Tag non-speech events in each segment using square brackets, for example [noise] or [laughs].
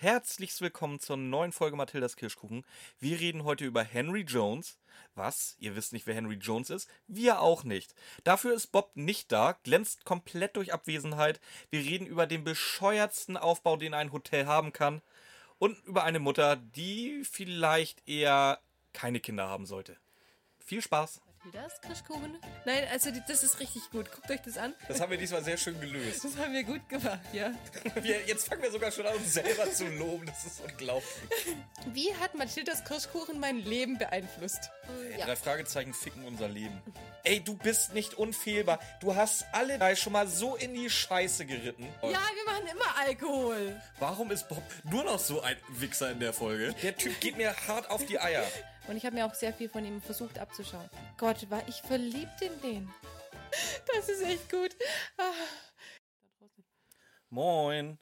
Herzlich willkommen zur neuen Folge Mathildas Kirschkuchen. Wir reden heute über Henry Jones. Was? Ihr wisst nicht, wer Henry Jones ist? Wir auch nicht. Dafür ist Bob nicht da, glänzt komplett durch Abwesenheit. Wir reden über den bescheuertsten Aufbau, den ein Hotel haben kann. Und über eine Mutter, die vielleicht eher keine Kinder haben sollte. Viel Spaß! Wie das? Kirschkuchen? Nein, also die, das ist richtig gut. Guckt euch das an. Das haben wir diesmal sehr schön gelöst. Das haben wir gut gemacht, ja. [laughs] Wir, jetzt fangen wir sogar schon an, uns selber zu loben. Das ist unglaublich. Wie hat Mathildas Kirschkuchen mein Leben beeinflusst? Ey, Drei Fragezeichen ficken unser Leben. Ey, du bist nicht unfehlbar. Du hast alle drei schon mal so in die Scheiße geritten. Ja, wir machen immer Alkohol. Warum ist Bob nur noch so ein Wichser in der Folge? Der Typ geht mir hart auf die Eier. Und ich habe mir auch sehr viel von ihm versucht abzuschauen. Gott, war ich verliebt in den. Das ist echt gut. Ah. Moin.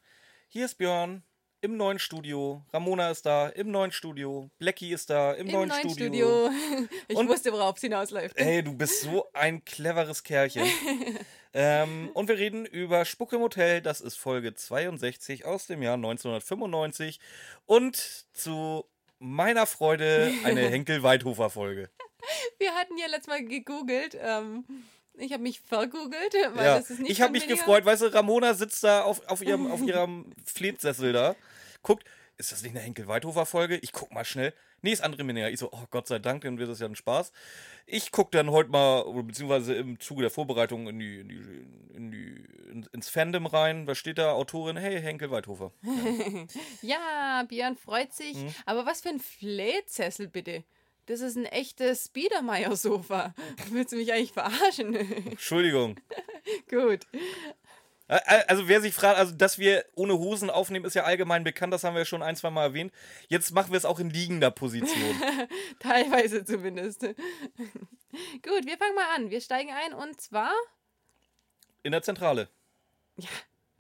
Hier ist Björn im neuen Studio. Ramona ist da im neuen Studio. Blackie ist da im, Im neuen, neuen Studio. Studio. [laughs] Ich Und- wusste, worauf es hinausläuft. Ey, du bist so ein cleveres Kerlchen. [laughs] ähm, und wir reden über Spuck im Hotel. Das ist Folge 62 aus dem Jahr 1995. Und zu meiner Freude eine [laughs] Henkel-Weidhofer-Folge. Wir hatten ja letztes Mal gegoogelt. Ähm, ich habe mich vergoogelt, weil Ja, das ist nicht ich habe mich gefreut. Weißt du, Ramona sitzt da auf, auf ihrem, auf [laughs] ihrem Fleetsessel da, guckt. Ist das nicht eine Henkel-Weidhofer-Folge? Ich guck mal schnell. Nee, ist André Minea. Ich so, oh Gott sei Dank, dann wird das ja ein Spaß. Ich guck dann heute mal, beziehungsweise im Zuge der Vorbereitung in die, in die, in die, in, ins Fandom rein. Was steht da? Autorin, hey, Henkel Weidhofer. [laughs] Ja, Björn freut sich. Mhm. Aber was für ein Flähtsessel bitte? Das ist ein echtes Biedermeier-Sofa. [laughs] Willst du mich eigentlich verarschen? [laughs] Entschuldigung. Gut. Also wer sich fragt, also dass wir ohne Hosen aufnehmen, ist ja allgemein bekannt, das haben wir schon ein, zwei Mal erwähnt. Jetzt machen wir es auch in liegender Position. [laughs] Teilweise zumindest. [laughs] Gut, wir fangen mal an. Wir steigen ein und zwar, In der Zentrale. ja,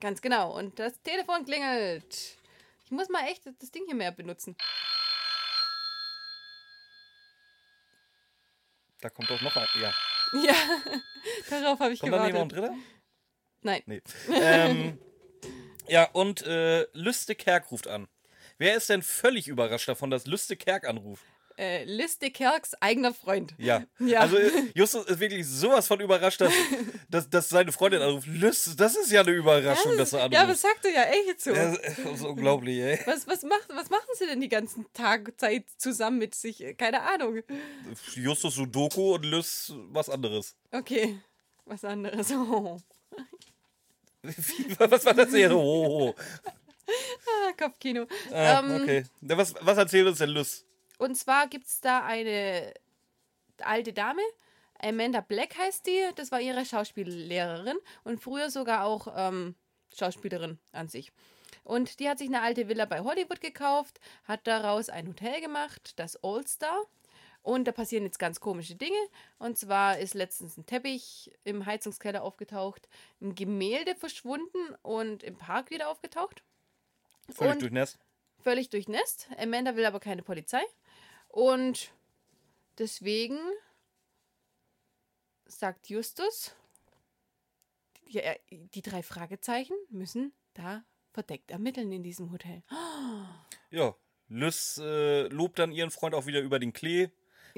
ganz genau. Und das Telefon klingelt. Ich muss mal echt das Ding hier mehr benutzen. Da kommt doch noch ein. Ja. [laughs] Ja, darauf habe ich Kommt da nicht noch ein gewartet. dritter? Nein. Nee. ähm, ja, und äh, Lüste Kerk ruft an. Wer ist denn völlig überrascht davon, dass Lüste Kerk anruft? Äh, Liste Kerks eigener Freund. Ja. [laughs] Ja. Also äh, Justus ist wirklich sowas von überrascht, dass, [laughs] dass, dass seine Freundin anruft. Lüste, das ist ja eine Überraschung, dass du anrufst. ja, aber sagt er ja echt so. Ja, das ist [laughs] unglaublich, ey. Was, was, macht, was machen sie denn die ganzen Tag Zeit zusammen mit sich? Keine Ahnung. Justus Sudoku und Lüss was anderes. Okay, was anderes. Oh. [laughs] Was war das hier? Oh, oh, oh. Ah, Kopfkino. Ah, Ähm, okay. Was, was erzählt uns denn Lüss? Und zwar gibt es da eine alte Dame, Amanda Black heißt die, das war ihre Schauspiellehrerin und früher sogar auch ähm, Schauspielerin an sich. Und die hat sich eine alte Villa bei Hollywood gekauft, hat daraus ein Hotel gemacht, das All Star. Und da passieren jetzt ganz komische Dinge. Und zwar ist letztens ein Teppich im Heizungskeller aufgetaucht, ein Gemälde verschwunden und im Park wieder aufgetaucht Völlig und- durchnässt. völlig durchnässt. Amanda will aber keine Polizei. Und deswegen sagt Justus, die, die drei Fragezeichen müssen da verdeckt ermitteln in diesem Hotel. Ja. Lüss äh, lobt dann ihren Freund auch wieder über den Klee.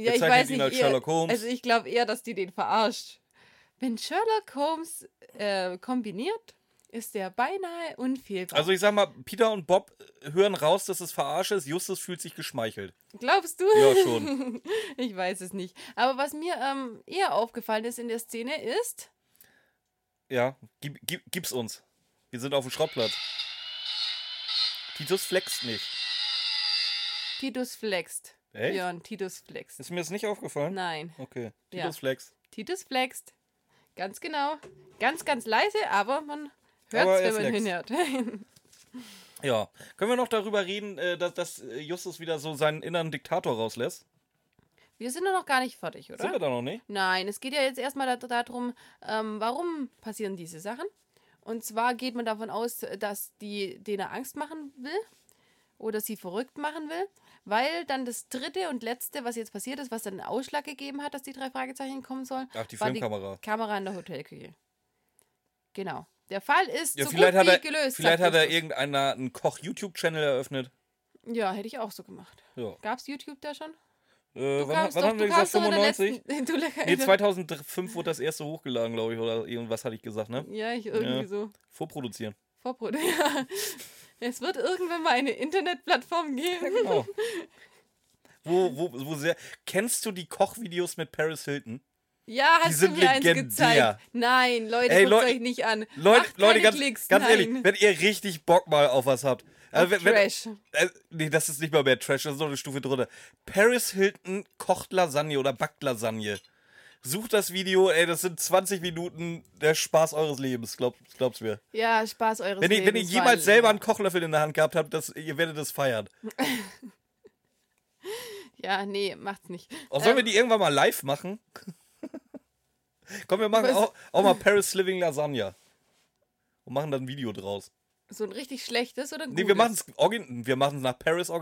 Ja, als eher- Sherlock Holmes. Also ich glaube eher, dass die den verarscht. Wenn Sherlock Holmes äh, kombiniert, ist der beinahe unfehlbar. Also ich sag mal, Peter und Bob hören raus, dass es verarsche ist. Justus fühlt sich geschmeichelt. Glaubst du? Ja, schon. [laughs] Ich weiß es nicht. Aber was mir ähm, eher aufgefallen ist in der Szene ist, Ja, gib, gib, gib's uns. Wir sind auf dem Schrottplatz. Titus flext nicht. Titus flext. Echt? Björn, Titus flext. Ist mir das nicht aufgefallen? Nein, Okay. Ja. Titus flext. Titus flext. Ganz genau. Ganz, ganz leise, aber man hört es, wenn man hinhört. [laughs] Ja. Können wir noch darüber reden, äh, dass, dass Justus wieder so seinen inneren Diktator rauslässt? Wir sind doch noch gar nicht fertig, oder? Sind wir da noch nicht? Nein, es geht ja jetzt erstmal da- darum, ähm, warum passieren diese Sachen. Und zwar geht man davon aus, dass die denen Angst machen will oder sie verrückt machen will, weil dann das dritte und letzte, was jetzt passiert ist, was dann einen Ausschlag gegeben hat, dass die drei Fragezeichen kommen sollen, Ach, die war Filmkamera. die Kamera in der Hotelküche. Genau. Der Fall ist Ja, so vielleicht gut hat wie er, gelöst. vielleicht hat er irgendeiner einen Koch-YouTube-Channel eröffnet. Ja, hätte ich auch so gemacht. Ja. Gab's YouTube da schon? Äh, Du wann, wann doch- haben wir gesagt? kamst doch in der 95? letzten- [laughs] Nee, 2005 wurde das erste hochgeladen, glaube ich, oder irgendwas hatte ich gesagt, ne? Ja, ich irgendwie Ja. so. Vorproduzieren. Vorprodukt. [laughs] Es wird irgendwann mal eine Internetplattform geben. Genau. wo, wo, wo sehr. Kennst du die Kochvideos mit Paris Hilton? Ja, hast sind du mir eins legendär. gezeigt. Nein, Leute, Ey, guckt euch nicht an. Leute, Leute ganz, Klicks. ganz ehrlich, wenn ihr richtig Bock mal auf was habt. Also, wenn, wenn, Trash. äh, nee, das ist nicht mal mehr Trash, das ist noch eine Stufe drunter. Paris Hilton kocht Lasagne oder backt Lasagne. Sucht das Video, ey, das sind 20 Minuten der Spaß eures Lebens, glaub, glaub's mir. Ja, Spaß eures Wenn ihr, wenn ihr Lebens, jemals selber einen Kochlöffel in der Hand gehabt habt, das, ihr werdet das feiern. [laughs] Ja, nee, macht's nicht. Auch sollen wir Ähm, die irgendwann mal live machen? [laughs] Komm, wir machen auch, auch mal Paris Living Lasagne. Und machen dann ein Video draus. So ein richtig schlechtes oder ein Nee, wir gutes? machen es wir machen's nach Paris äh,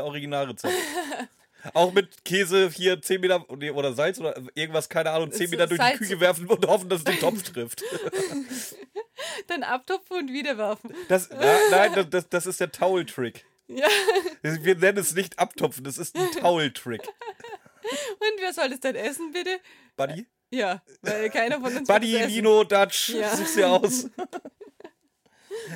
Originalrezept. [laughs] Auch mit Käse hier 10 Meter nee, oder Salz oder irgendwas, keine Ahnung, 10 So Meter durch die Salz- Küche werfen und hoffen, dass es den Topf trifft. [laughs] Dann abtupfen und wieder werfen. Das, na, nein, das, das, ist der Towel-Trick. Ja, [laughs] Wir nennen es nicht abtupfen, das ist ein Towel-Trick. [laughs] und wer soll das dann essen, bitte? Buddy? Ja, weil keiner von uns Buddy. Lino, Dutch, Ja. such's dir aus.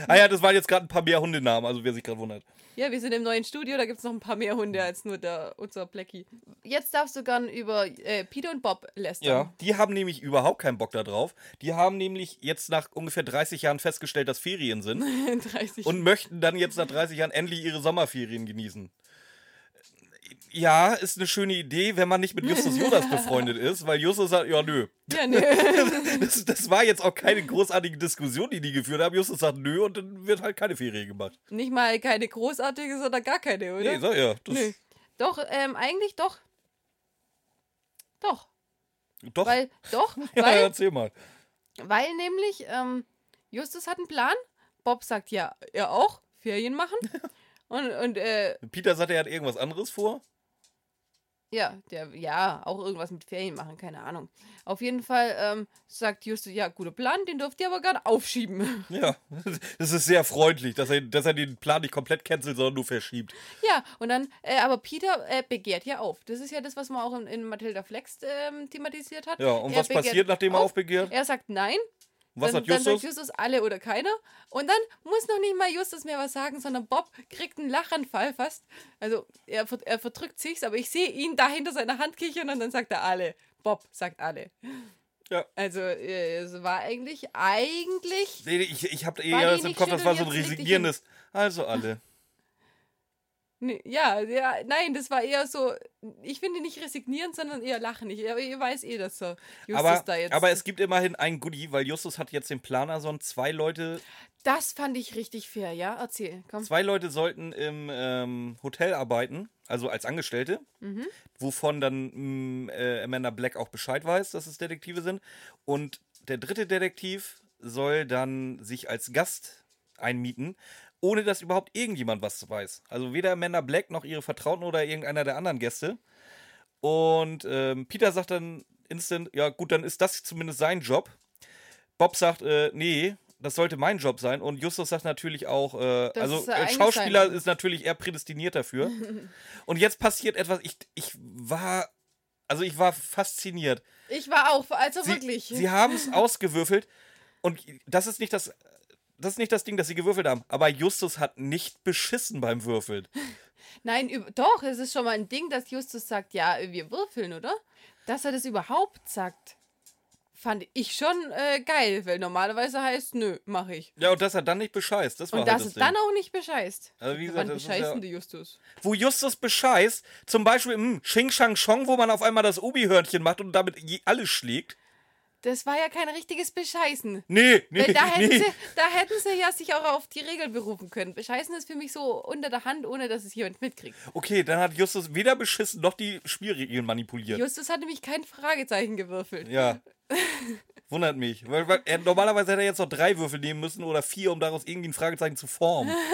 Ah ja, das waren jetzt gerade ein paar mehr Hundenamen, also wer sich gerade wundert. Ja, wir sind im neuen Studio, da gibt es noch ein paar mehr Hunde als nur der, unser Blackie. Jetzt darfst du gern über äh, Peter und Bob lästern. Ja, die haben nämlich überhaupt keinen Bock da drauf. Die haben nämlich jetzt nach ungefähr 30 Jahren festgestellt, dass Ferien sind [laughs] 30. und möchten dann jetzt nach 30 Jahren endlich ihre Sommerferien genießen. Ja, ist eine schöne Idee, wenn man nicht mit Justus Jonas befreundet [laughs] ist, weil Justus sagt, ja, nö. ja, nö. [laughs] Das, das war jetzt auch keine großartige Diskussion, die die geführt haben. Justus sagt, nö, und dann wird halt keine Ferien gemacht. Nicht mal keine großartige, sondern gar keine, oder? Nee, sag ja. Nö. Doch, ähm, eigentlich doch. Doch. Doch. Weil, doch, [laughs] ja, weil, erzähl mal. weil nämlich ähm, Justus hat einen Plan. Bob sagt ja, er auch, Ferien machen. Und, und äh, Peter sagt, er hat irgendwas anderes vor. Ja, der, ja, auch irgendwas mit Ferien machen, keine Ahnung. Auf jeden Fall ähm, sagt Justus, ja, guter Plan, den dürft ihr aber gerne aufschieben. [laughs] Ja, [laughs] das ist sehr freundlich, dass er, dass er den Plan nicht komplett cancelt, sondern nur verschiebt. ja, und dann, äh, aber Peter äh, begehrt ja auf. Das ist ja das, was man auch in, in Matilda Flex ähm, thematisiert hat. Ja, und Er was passiert, nachdem er auf. aufbegehrt? Er sagt nein. Was dann, sagt Justus? Dann sagt Justus alle oder keiner. Und dann muss noch nicht mal Justus mehr was sagen, sondern Bob kriegt einen Lachanfall fast. Also er, er verdrückt sich's, aber ich sehe ihn da hinter seiner Hand kichern und dann sagt er alle. Bob sagt alle. Ja. Also äh, es war eigentlich, eigentlich, Nee, ich, ich habe eher das im Kopf, das war so ein resignierendes. Also alle. Nee, ja, ja, nein, das war eher so, ich finde nicht resignieren, sondern eher lachen. Ich, aber ihr weiß eh, dass so Justus Aber, da jetzt. aber es gibt immerhin ein Goodie, weil Justus hat jetzt den Planerson. Zwei Leute, das fand ich richtig fair, ja? Erzähl, komm. zwei Leute sollten im ähm, Hotel arbeiten, also als Angestellte, Mhm. wovon dann mh, äh, Amanda Black auch Bescheid weiß, dass es Detektive sind. Und der dritte Detektiv soll dann sich als Gast einmieten, ohne dass überhaupt irgendjemand was weiß. Also weder Amanda Black noch ihre Vertrauten oder irgendeiner der anderen Gäste. Und ähm, Peter sagt dann instant, ja gut, dann ist das zumindest sein Job. Bob sagt, äh, nee, das sollte mein Job sein. Und Justus sagt natürlich auch, äh, also eigentlich Schauspieler ist natürlich eher prädestiniert dafür. [laughs] Und jetzt passiert etwas, ich, ich war, also ich war fasziniert. Ich war auch, also Sie, wirklich. sie haben es [laughs] ausgewürfelt und das ist nicht das, das ist nicht das Ding, das sie gewürfelt haben. Aber Justus hat nicht beschissen beim Würfeln. [laughs] Nein, doch, es ist schon mal ein Ding, dass Justus sagt, ja, wir würfeln, oder? Dass er das überhaupt sagt, fand ich schon äh, geil, weil normalerweise heißt, nö, mach ich. Ja, und dass er dann nicht bescheißt, das war Und halt dass das es Ding. dann auch nicht bescheißt. Also wie gesagt, Wann das ja- bescheißen die Justus? wo Justus bescheißt, zum Beispiel im Xing Shang Chong, wo man auf einmal das Obi-Hörnchen macht und damit alles schlägt. Das war ja kein richtiges Bescheißen. Nee, nee, Weil da hätten, nee. sie, da hätten sie ja sich auch auf die Regel berufen können. Bescheißen ist für mich so unter der Hand, ohne dass es jemand mitkriegt. Okay, dann hat Justus weder beschissen noch die Spielregeln manipuliert. Justus hat nämlich kein Fragezeichen gewürfelt. Ja. Wundert mich. Weil, weil er, normalerweise hätte er jetzt noch drei Würfel nehmen müssen oder vier, um daraus irgendwie ein Fragezeichen zu formen. [laughs]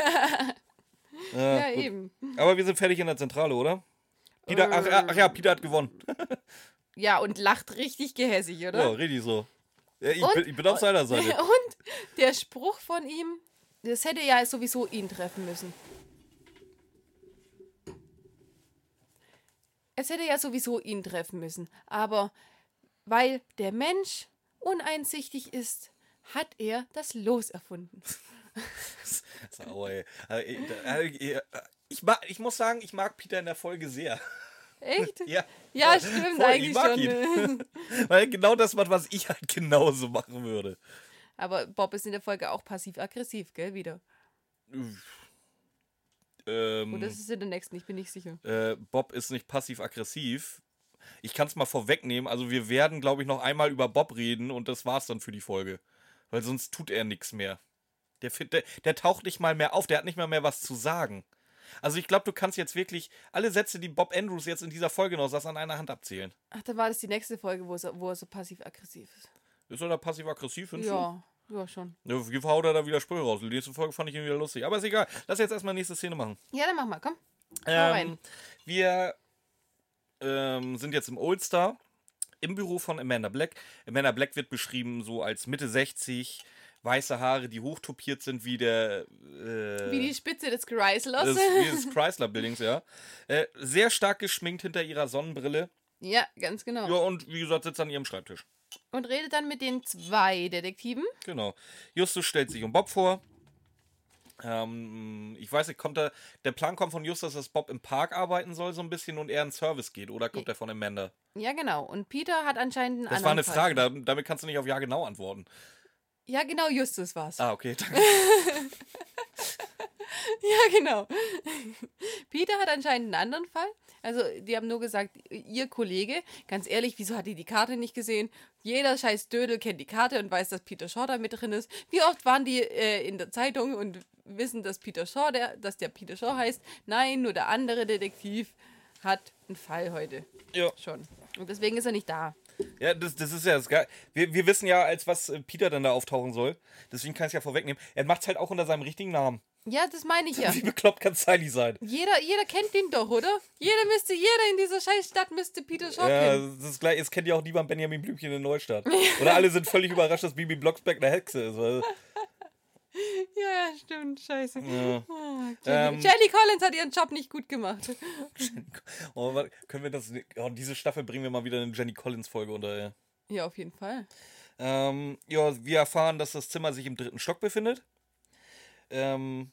Ja, Ja, eben. Aber wir sind fertig in der Zentrale, oder? Peter, ach, ach ja, Peter hat gewonnen. [laughs] Ja, und lacht richtig gehässig, oder? Ja, richtig so. Ja, ich, Und- bin, ich bin auf seiner [laughs] Seite. Und der Spruch von ihm, das hätte ja sowieso ihn treffen müssen. Es hätte ja sowieso ihn treffen müssen. Aber weil der Mensch uneinsichtig ist, hat er das Los erfunden. [laughs] Sauer, ey. Also, ich- mag, ich muss sagen, ich mag Peter in der Folge sehr. Echt? [laughs] Ja, Ja, stimmt Voll, ich eigentlich mag schon. ihn. [laughs] weil er genau das macht, was ich halt genauso machen würde. Aber Bob ist in der Folge auch passiv-aggressiv, gell, wieder. Ähm, Und das ist in der nächsten, ich bin nicht sicher. äh, Bob ist nicht passiv-aggressiv. Ich kann es mal vorwegnehmen. Also wir werden, glaube ich, noch einmal über Bob reden und das war's dann für die Folge. Weil sonst tut er nichts mehr. Der, der, der taucht nicht mal mehr auf, der hat nicht mal mehr was zu sagen. Also ich glaube, du kannst jetzt wirklich alle Sätze, die Bob Andrews jetzt in dieser Folge noch sagt, an einer Hand abzählen. Ach, dann war das die nächste Folge, wo, es, wo er so passiv-aggressiv ist. Ist er da passiv-aggressiv? Ja, ja, schon. Ja, wie haut er da wieder Sprüche raus? Die nächste Folge fand ich irgendwie wieder lustig. Aber ist egal. Lass jetzt erstmal nächste Szene machen. Ja, dann mach mal, komm. Ähm, rein. wir ähm, sind jetzt im Old Star, im Büro von Amanda Black. Amanda Black wird beschrieben so als Mitte 60, weiße Haare, die hochtopiert sind wie der. Äh, Wie die Spitze des Chrysalos. des, wie des [laughs] Chrysler Buildings, ja. Äh, sehr stark geschminkt hinter ihrer Sonnenbrille. ja, ganz genau. Ja, und wie gesagt, sitzt an ihrem Schreibtisch. Und redet dann mit den zwei Detektiven. Genau. Justus stellt sich um Bob vor. Ähm, ich weiß nicht, kommt da, der Plan kommt von Justus, dass Bob im Park arbeiten soll, so ein bisschen und er in Service geht, oder kommt er von Amanda? Ja, genau. Und Peter hat anscheinend einen Das war eine Frage, Fall. da, damit kannst du nicht auf Ja genau antworten. Ja, genau, Justus war's. Ah, okay, danke. [laughs] Ja, genau. Peter hat anscheinend einen anderen Fall. Also, die haben nur gesagt, ihr Kollege, ganz ehrlich, wieso hat die die Karte nicht gesehen? Jeder scheiß Dödel kennt die Karte und weiß, dass Peter Shaw da mit drin ist. Wie oft waren die äh, in der Zeitung und wissen, dass Peter Shaw, der, dass der Peter Shaw heißt? Nein, nur der andere Detektiv hat einen Fall heute Ja, schon. Und deswegen ist er nicht da. Ja das, das ist ja das Geil. Wir, wir wissen ja, als was äh, Peter dann da auftauchen soll. Deswegen kann ich es ja vorwegnehmen. Er macht es halt auch unter seinem richtigen Namen. Ja, das meine ich [laughs] ja. Wie bekloppt kann Sally sein? Jeder, jeder kennt den doch, oder? Jeder müsste, jeder in dieser scheiß Stadt müsste Peter Shaw Ja, kennen. das ist gleich. Jetzt kennt ja auch niemand Benjamin Blümchen in Neustadt. [laughs] Oder alle sind völlig überrascht, dass Bibi Blocksberg eine Hexe ist. Ja, ja, stimmt, scheiße. ja. Ah, Ähm. Jelly, Jelly Collins hat ihren Job nicht gut gemacht. Oh, können wir das. Oh, diese Staffel bringen wir mal wieder eine Jenny Collins-Folge unter. Ja. Ja, auf jeden Fall. Ähm, ja, wir erfahren, dass das Zimmer sich im dritten Stock befindet. Ähm,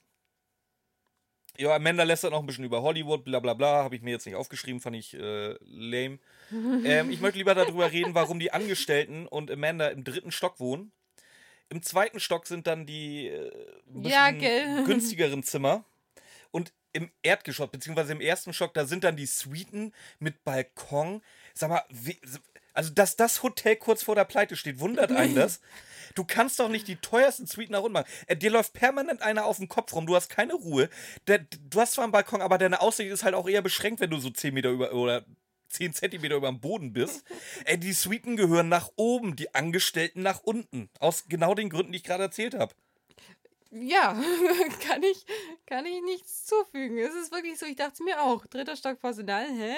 ja, Amanda lästert noch ein bisschen über Hollywood, bla bla bla. Habe ich mir jetzt nicht aufgeschrieben, fand ich äh, lame. ähm, ich möchte lieber darüber reden, warum die Angestellten und Amanda im dritten Stock wohnen. Im zweiten Stock sind dann die äh, Ja, [laughs] günstigeren Zimmer. Und im Erdgeschoss, beziehungsweise im ersten Stock, da sind dann die Suiten mit Balkon. Sag mal, wie, also dass das Hotel kurz vor der Pleite steht, wundert einen [laughs] das. Du kannst doch nicht die teuersten Suiten nach unten machen. Äh, dir läuft permanent einer auf den Kopf rum, du hast keine Ruhe. Du hast zwar einen Balkon, aber deine Aussicht ist halt auch eher beschränkt, wenn du so 10 Meter über oder 10 Zentimeter über dem Boden bist. Ey, die Suiten gehören nach oben, die Angestellten nach unten. Aus genau den Gründen, die ich gerade erzählt habe. Ja, [laughs] kann ich, kann ich nichts zufügen. Es ist wirklich so, ich dachte es mir auch. Dritter Stock Personal, hä?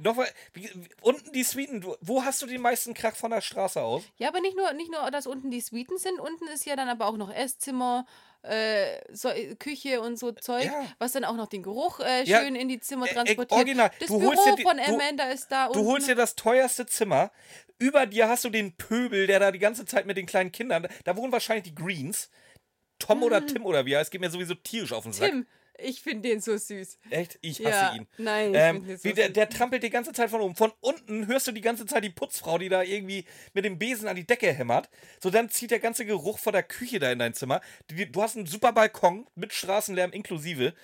Noch mal, wie, wie- unten die Suiten, wo hast du den meisten Krach von der Straße aus? Ja, aber nicht nur, nicht nur, dass unten die Suiten sind. Unten ist ja dann aber auch noch Esszimmer, äh, so, äh, Küche und so Zeug, Ja. was dann auch noch den Geruch äh, Ja, schön in die Zimmer äh, äh, transportiert. original. Das Du Büro holst dir von du- Amanda ist da Du holst dir das teuerste Zimmer. Über dir hast du den Pöbel, der da die ganze Zeit mit den kleinen Kindern. Da wohnen wahrscheinlich die Greens. Tom oder Tim oder wie heißt, geht mir sowieso tierisch auf den Sack. Tim, ich finde den so süß. Echt? Ich hasse Ja, ihn. nein, ich Ähm, den so wie der, der trampelt die ganze Zeit von oben. Von unten hörst du die ganze Zeit die Putzfrau, die da irgendwie mit dem Besen an die Decke hämmert. So, dann zieht der ganze Geruch von der Küche da in dein Zimmer. Du hast einen super Balkon mit Straßenlärm inklusive.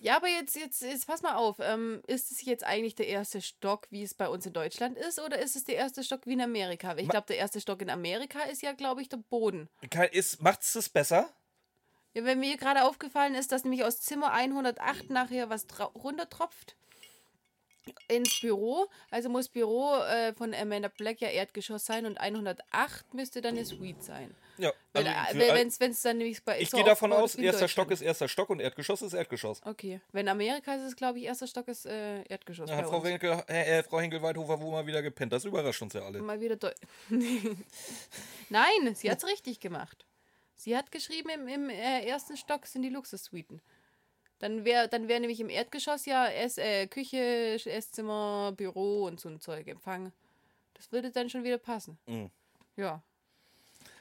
Ja, aber jetzt, jetzt, jetzt pass mal auf. Ähm, ist es jetzt eigentlich der erste Stock, wie es bei uns in Deutschland ist, oder ist es der erste Stock wie in Amerika? Ich glaube, der erste Stock in Amerika ist ja, glaube ich, der Boden. Ist, macht's das besser? Ja, wenn mir gerade aufgefallen ist, dass nämlich aus Zimmer 108 nachher was runtertropft. ins Büro. Also muss Büro äh, von Amanda Black ja Erdgeschoss sein und 108 müsste dann eine Suite sein. Ja, Wenn also es für- dann nämlich bei ich so gehe davon aus, erster Stock ist erster Stock und Erdgeschoss ist Erdgeschoss. Okay. Wenn Amerika ist es, glaube ich, erster Stock ist äh, Erdgeschoss. Hat Frau. Henkel, äh, Frau Henkel-Weidhofer wohl mal wieder gepennt. Das überrascht uns ja alle. Mal wieder [laughs] Nein, sie hat es richtig gemacht. Sie hat geschrieben, im, im äh, ersten Stock sind die Luxussuiten. Dann wäre dann wär nämlich im Erdgeschoss ja Ess, äh, Küche, Esszimmer, Büro und so ein Zeug, Empfang. Das würde dann schon wieder passen. Mhm. Ja.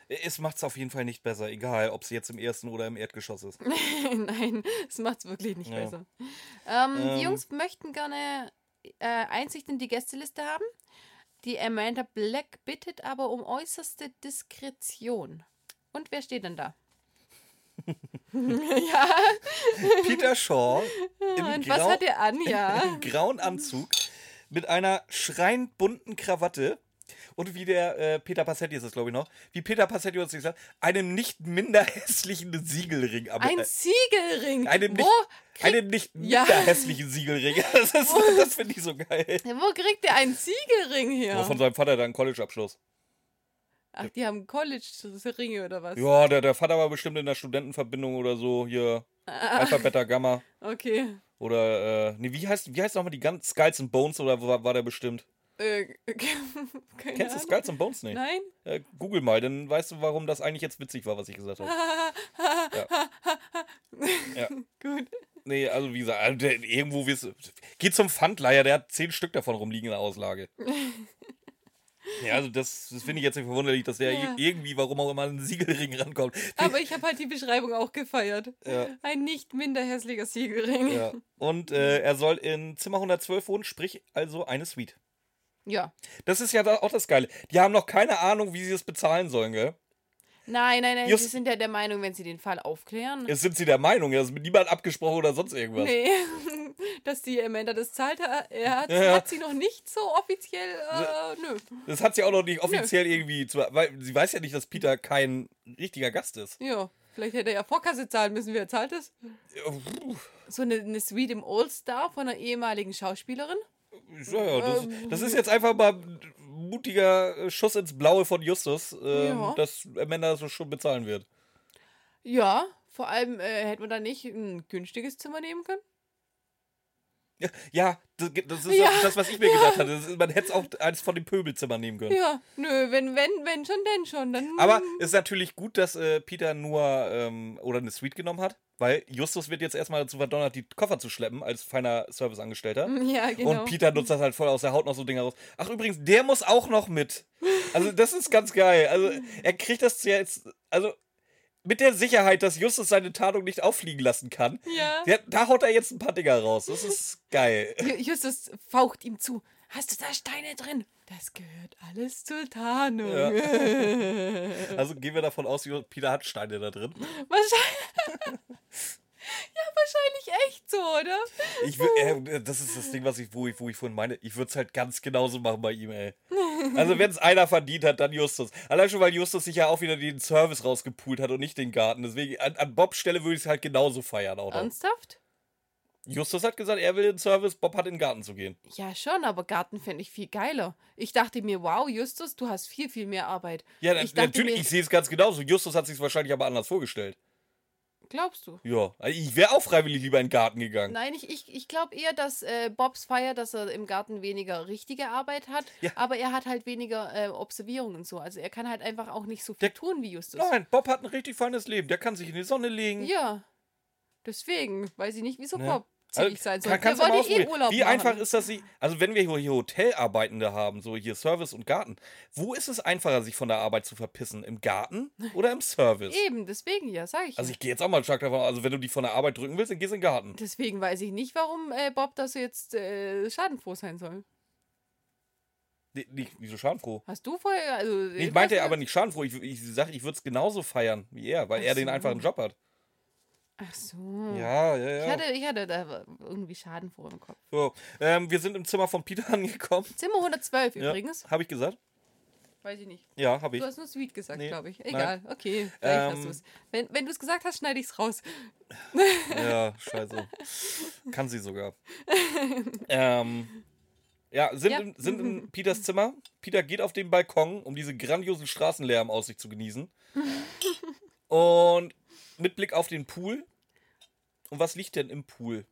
Es macht es auf jeden Fall nicht besser, egal ob sie jetzt im ersten oder im Erdgeschoss ist. [laughs] Nein, das macht es wirklich nicht Ja. besser. Ähm, Ähm. Die Jungs möchten gerne äh, Einsicht in die Gästeliste haben. Die Amanda Black bittet aber um äußerste Diskretion. Und wer steht denn da? [laughs] ja, Peter Shaw im, und was grau hat er an? Ja. [laughs] im grauen Anzug mit einer schreiend bunten Krawatte und wie der äh, Peter Passetti ist es, glaube ich, noch, wie Peter Passetti uns gesagt hat, einem nicht minder hässlichen Siegelring. am- Ein äh, Siegelring. einem nicht, Wo, krieg, einem nicht Ja. minder hässlichen Siegelring. [laughs] Das, ist- das finde ich so geil. wo kriegt der einen Siegelring her? Von seinem Vater dann College-Abschluss. Ach, die haben College-Ringe oder was? Ja, der, der Vater war bestimmt in der Studentenverbindung oder so, hier Alpha, Beta, Gamma. [laughs] Okay. Oder, äh, nee, wie heißt, wie heißt nochmal die ganz Skulls and Bones oder war, war der bestimmt? Äh, [laughs] keine Kennst du. Skulls and Bones nicht? Nein? Äh, Google mal, dann weißt du, warum das eigentlich jetzt witzig war, was ich gesagt habe. [laughs] Ja. Gut. Nee, also wie gesagt, also irgendwo wirst du. Geh zum Pfandleiher, der hat zehn Stück davon rumliegen in der Auslage. Ja, also das, das finde ich jetzt nicht verwunderlich, dass der Ja. irgendwie, warum auch immer, an einen Siegelring rankommt. Aber ich habe halt die Beschreibung auch gefeiert. Ja. Ein nicht minder hässlicher Siegelring. Ja. Und äh, er soll in Zimmer 112 wohnen, sprich also eine Suite. Ja. Das ist ja auch das Geile. Die haben noch keine Ahnung, wie sie es bezahlen sollen, gell? Nein, nein, nein. Just- Sie sind ja der Meinung, wenn sie den Fall aufklären. Jetzt sind sie der Meinung, ja, ist mit niemand abgesprochen oder sonst irgendwas. Nee, [laughs] dass die Amanda das zahlt, er hat, Ja. hat sie noch nicht so offiziell. Äh, nö. Das hat sie auch noch nicht offiziell irgendwie, zu, weil sie weiß ja nicht, dass Peter kein richtiger Gast ist. Ja, vielleicht hätte er ja Vorkasse zahlen müssen. Wer zahlt das? So eine, eine Suite im All-Star von einer ehemaligen Schauspielerin? Ja, ja, das, Ähm. das ist jetzt einfach mal mutiger Schuss ins Blaue von Justus, ähm, Ja. dass Amanda das schon bezahlen wird. Ja, vor allem äh, hätte man da nicht ein günstiges Zimmer nehmen können. [laughs] Ja, Ja, das, das ist Ja, das, was ich mir gedacht hatte. Ist, man hätte es auch eins von den Pöbelzimmern nehmen können. Ja, nö, wenn, wenn, wenn schon, denn schon. Dann, Aber es ist natürlich gut, dass äh, Peter nur ähm, oder eine Suite genommen hat, weil Justus wird jetzt erstmal dazu verdonnert, die Koffer zu schleppen als feiner Serviceangestellter. [laughs] Ja, genau. Und Peter nutzt das halt voll aus der Haut noch so Dinge raus. Ach, übrigens, der muss auch noch mit. Also, das ist ganz geil. Also, er kriegt das jetzt. Also, mit der Sicherheit, dass Justus seine Tarnung nicht auffliegen lassen kann. Ja. Da haut er jetzt ein paar Dinger raus. Das ist geil. Ju- Justus faucht ihm zu. Hast du da Steine drin? Das gehört alles zur Tarnung. Ja. [laughs] Also, gehen wir davon aus, Peter hat Steine da drin. Wahrscheinlich. [laughs] ja, wahrscheinlich echt so, oder? Ich äh, das ist das Ding, was ich, wo, ich, wo ich vorhin meine. Ich würde es halt ganz genauso machen bei ihm, ey. Also, wenn es einer verdient hat, dann Justus. Allein schon, weil Justus sich ja auch wieder den Service rausgepult hat und nicht den Garten. Deswegen, an, an Bobs Stelle würde ich es halt genauso feiern auch noch. Ernsthaft? Justus hat gesagt, er will den Service, Bob hat in den Garten zu gehen. Ja, schon, aber Garten fände ich viel geiler. Ich dachte mir, wow, Justus, du hast viel, viel mehr Arbeit. Ja, ich na- dachte natürlich, mir, ich sehe es ganz genauso. Justus hat sich wahrscheinlich aber anders vorgestellt. glaubst du? Ja, also ich wäre auch freiwillig lieber in den Garten gegangen. Nein, ich, ich, ich glaube eher, dass äh, Bobs feiert, dass er im Garten weniger richtige Arbeit hat, Ja. aber er hat halt weniger äh, Observierung und so. Also er kann halt einfach auch nicht so viel Der- tun wie Justus. Nein, Bob hat ein richtig feines Leben. Der kann sich in die Sonne legen. Ja. Deswegen weiß ich nicht, wieso Ne? Bob Also, zielig sein soll. kann, kannst Der du mal wollte eh. Urlaub Wie machen. einfach ist das? sie- Also wenn wir hier Hotelarbeitende haben, so hier Service und Garten, wo ist es einfacher, sich von der Arbeit zu verpissen? Im Garten oder im Service? Eben, deswegen ja, sag ich. Also ich gehe jetzt auch mal stark davon also wenn du dich von der Arbeit drücken willst, dann gehst du in den Garten. Deswegen weiß ich nicht, warum äh, Bob das jetzt äh, schadenfroh sein soll. Nee, nicht, wieso schadenfroh? Hast du vorher. Also, ich meinte aber nicht schadenfroh. Ich, ich sage, ich würde es genauso feiern wie er, weil Ach er den so. einfachen Job hat. Ach so. Ja, ja, ja. Ich hatte, ich hatte da irgendwie Schadenfroh im Kopf. so, ähm, wir sind im Zimmer von Peter [laughs] angekommen. Zimmer 112 Ja, übrigens. Habe ich gesagt? Weiß ich nicht. Ja, habe ich. Du hast nur Sweet gesagt, Nee, glaube ich. nein. Egal, okay. Vielleicht hast Ähm, du es. Wenn, wenn du es gesagt hast, schneide ich es raus. [laughs] Ja, scheiße. Kann sie sogar. [laughs] ähm, Ja, sind, Ja. In, sind in Peters Zimmer. Peter geht auf den Balkon, um diese grandiosen Straßenlärm aus sich zu genießen. Und mit Blick auf den Pool. Und was liegt denn im Pool?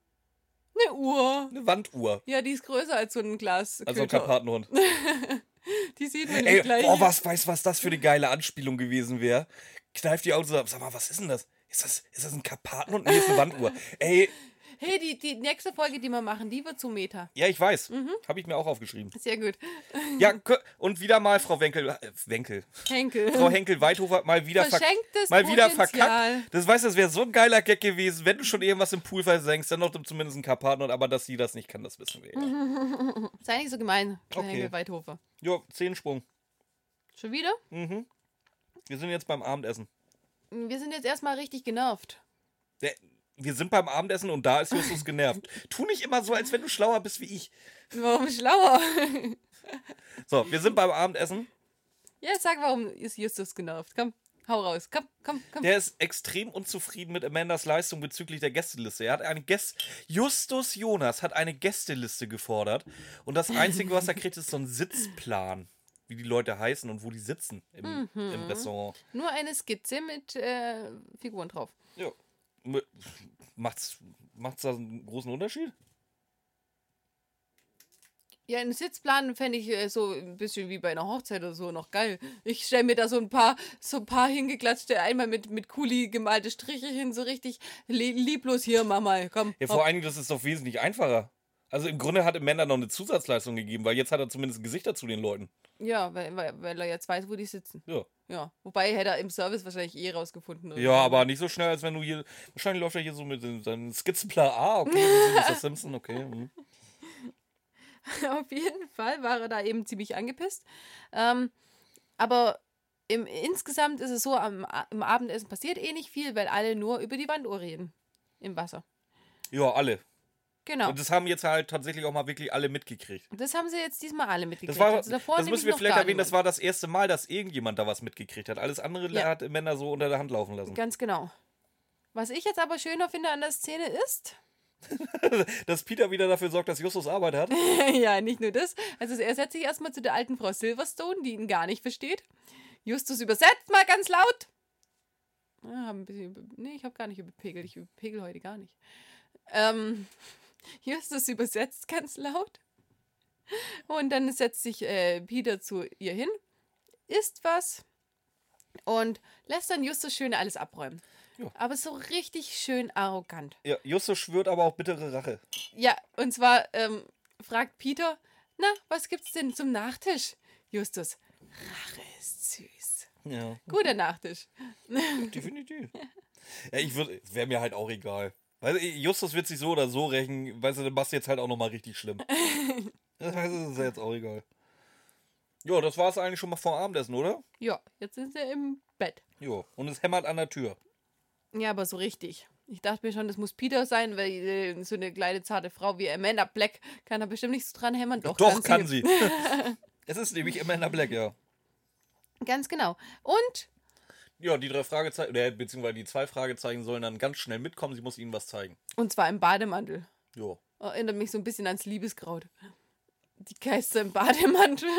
Eine Uhr. Eine Wanduhr. Ja, die ist größer als so ein Glas. Also ein. Karpatenhund. [laughs] Die sieht man nicht gleich. oh, was weiß, was das für eine geile Anspielung gewesen wäre. Kneift die Augen so ab. Sag mal, was ist denn das? Ist das, ist das ein Karpatenhund? Nee, ist eine Wanduhr. Ey, Hey, die, die nächste Folge, die wir machen, die wird zu Meta. ja, ich weiß. Mhm. Habe ich mir auch aufgeschrieben. Sehr gut. Ja, und wieder mal Frau Wenkel, äh, Wenkel, Henkel. Frau Henkel-Weithofer mal wieder, Verschenktes mal wieder Potenzial. verkackt. Das weißt du, das wäre so ein geiler Gag gewesen, wenn du schon irgendwas im Pool versenkst, dann noch zumindest ein Karpatenhund, aber dass sie das nicht kann, das wissen wir. ja. [laughs] Sei nicht so gemein, Okay. Henkel Weidhofer. Jo, Zehensprung. Schon wieder? Mhm. Wir sind jetzt beim Abendessen. Wir sind jetzt erstmal richtig genervt. Der, wir sind beim Abendessen und da ist Justus genervt. Tu nicht immer so, als wenn du schlauer bist wie ich. Warum schlauer? So, wir sind beim Abendessen. ja, sag, warum ist Justus genervt? Komm, hau raus. Komm, komm, komm. Der ist extrem unzufrieden mit Amandas Leistung bezüglich der Gästeliste. Er hat eine Gäst Justus Jonas hat eine Gästeliste gefordert und das Einzige, was er kriegt, ist so ein Sitzplan, wie die Leute heißen und wo die sitzen im, im Restaurant. Nur eine Skizze mit äh, Figuren drauf. Ja. Macht's, macht's da einen großen Unterschied? Ja, einen Sitzplan fände ich äh, so ein bisschen wie bei einer Hochzeit oder so noch geil. Ich stelle mir da so ein paar, so ein paar hingeklatschte, einmal mit, mit Kuli gemalte Striche hin, so richtig li lieblos hier, Mama, komm. Ja, vor allen Dingen, das ist doch wesentlich einfacher. Also im Grunde hat Amanda noch eine Zusatzleistung gegeben, weil jetzt hat er zumindest ein Gesicht dazu den Leuten. Ja, weil, weil, weil er jetzt weiß, wo die sitzen. Ja. Ja. Wobei hätte er im Service wahrscheinlich eh rausgefunden. oder Ja, aber nicht so schnell, als wenn du hier. Wahrscheinlich läuft er hier so mit seinem Skizzenplan. Ah, okay, Mr. Simpson, okay. hm. [laughs] Auf jeden Fall war er da eben ziemlich angepisst. Ähm, aber im, insgesamt ist es so, am, A- im Abendessen passiert eh nicht viel, weil alle nur über die Wanduhr reden. Im Wasser. Ja, alle. Genau. Und das haben jetzt halt tatsächlich auch mal wirklich alle mitgekriegt. Das haben sie jetzt diesmal alle mitgekriegt. Das, war, also das müssen wir vielleicht erwähnen, das niemand. war das erste Mal, dass irgendjemand da was mitgekriegt hat. Alles andere Ja. hat Männer so unter der Hand laufen lassen. Ganz genau. Was ich jetzt aber schöner finde an der Szene ist, [laughs] Dass Peter wieder dafür sorgt, dass Justus Arbeit hat. [laughs] ja, nicht nur das. Also er setzt sich erstmal zu der alten Frau Silverstone, die ihn gar nicht versteht. Justus übersetzt mal ganz laut. Ja, hab ein bisschen nee, ich habe gar nicht überpegelt. Ich überpegel heute gar nicht. Ähm, Justus übersetzt ganz laut. Und dann setzt sich äh, Peter zu ihr hin, isst was und lässt dann Justus schön alles abräumen. Ja. Aber so richtig schön arrogant. Ja, Justus schwört aber auch bittere Rache. Ja, und zwar ähm, fragt Peter, na, was gibt's denn zum Nachtisch? Justus, Rache ist süß. Ja, Guter Nachtisch. definitiv. Ja, ich würde, wäre mir halt auch egal. Weil Justus wird sich so oder so rächen, weißt du, dann machst du jetzt halt auch nochmal richtig schlimm. [laughs] Das ist ja jetzt auch egal. Ja, das war es eigentlich schon mal vor Abendessen, oder? Ja, jetzt sind sie im Bett. Jo, und es hämmert an der Tür. Ja, aber so richtig. Ich dachte mir schon, das muss Peter sein, weil äh, so eine kleine zarte Frau wie Amanda Black kann da bestimmt nicht so dran hämmern. Doch, Doch, kann sie. [laughs] es ist nämlich Amanda Black, ja. Ganz genau. Und Ja, die drei Fragezeichen, oder beziehungsweise die zwei Fragezeichen sollen dann ganz schnell mitkommen, sie muss ihnen was zeigen. Und zwar im Bademantel. Jo. Erinnert mich so ein bisschen ans Liebeskraut. Die Geister im Bademantel.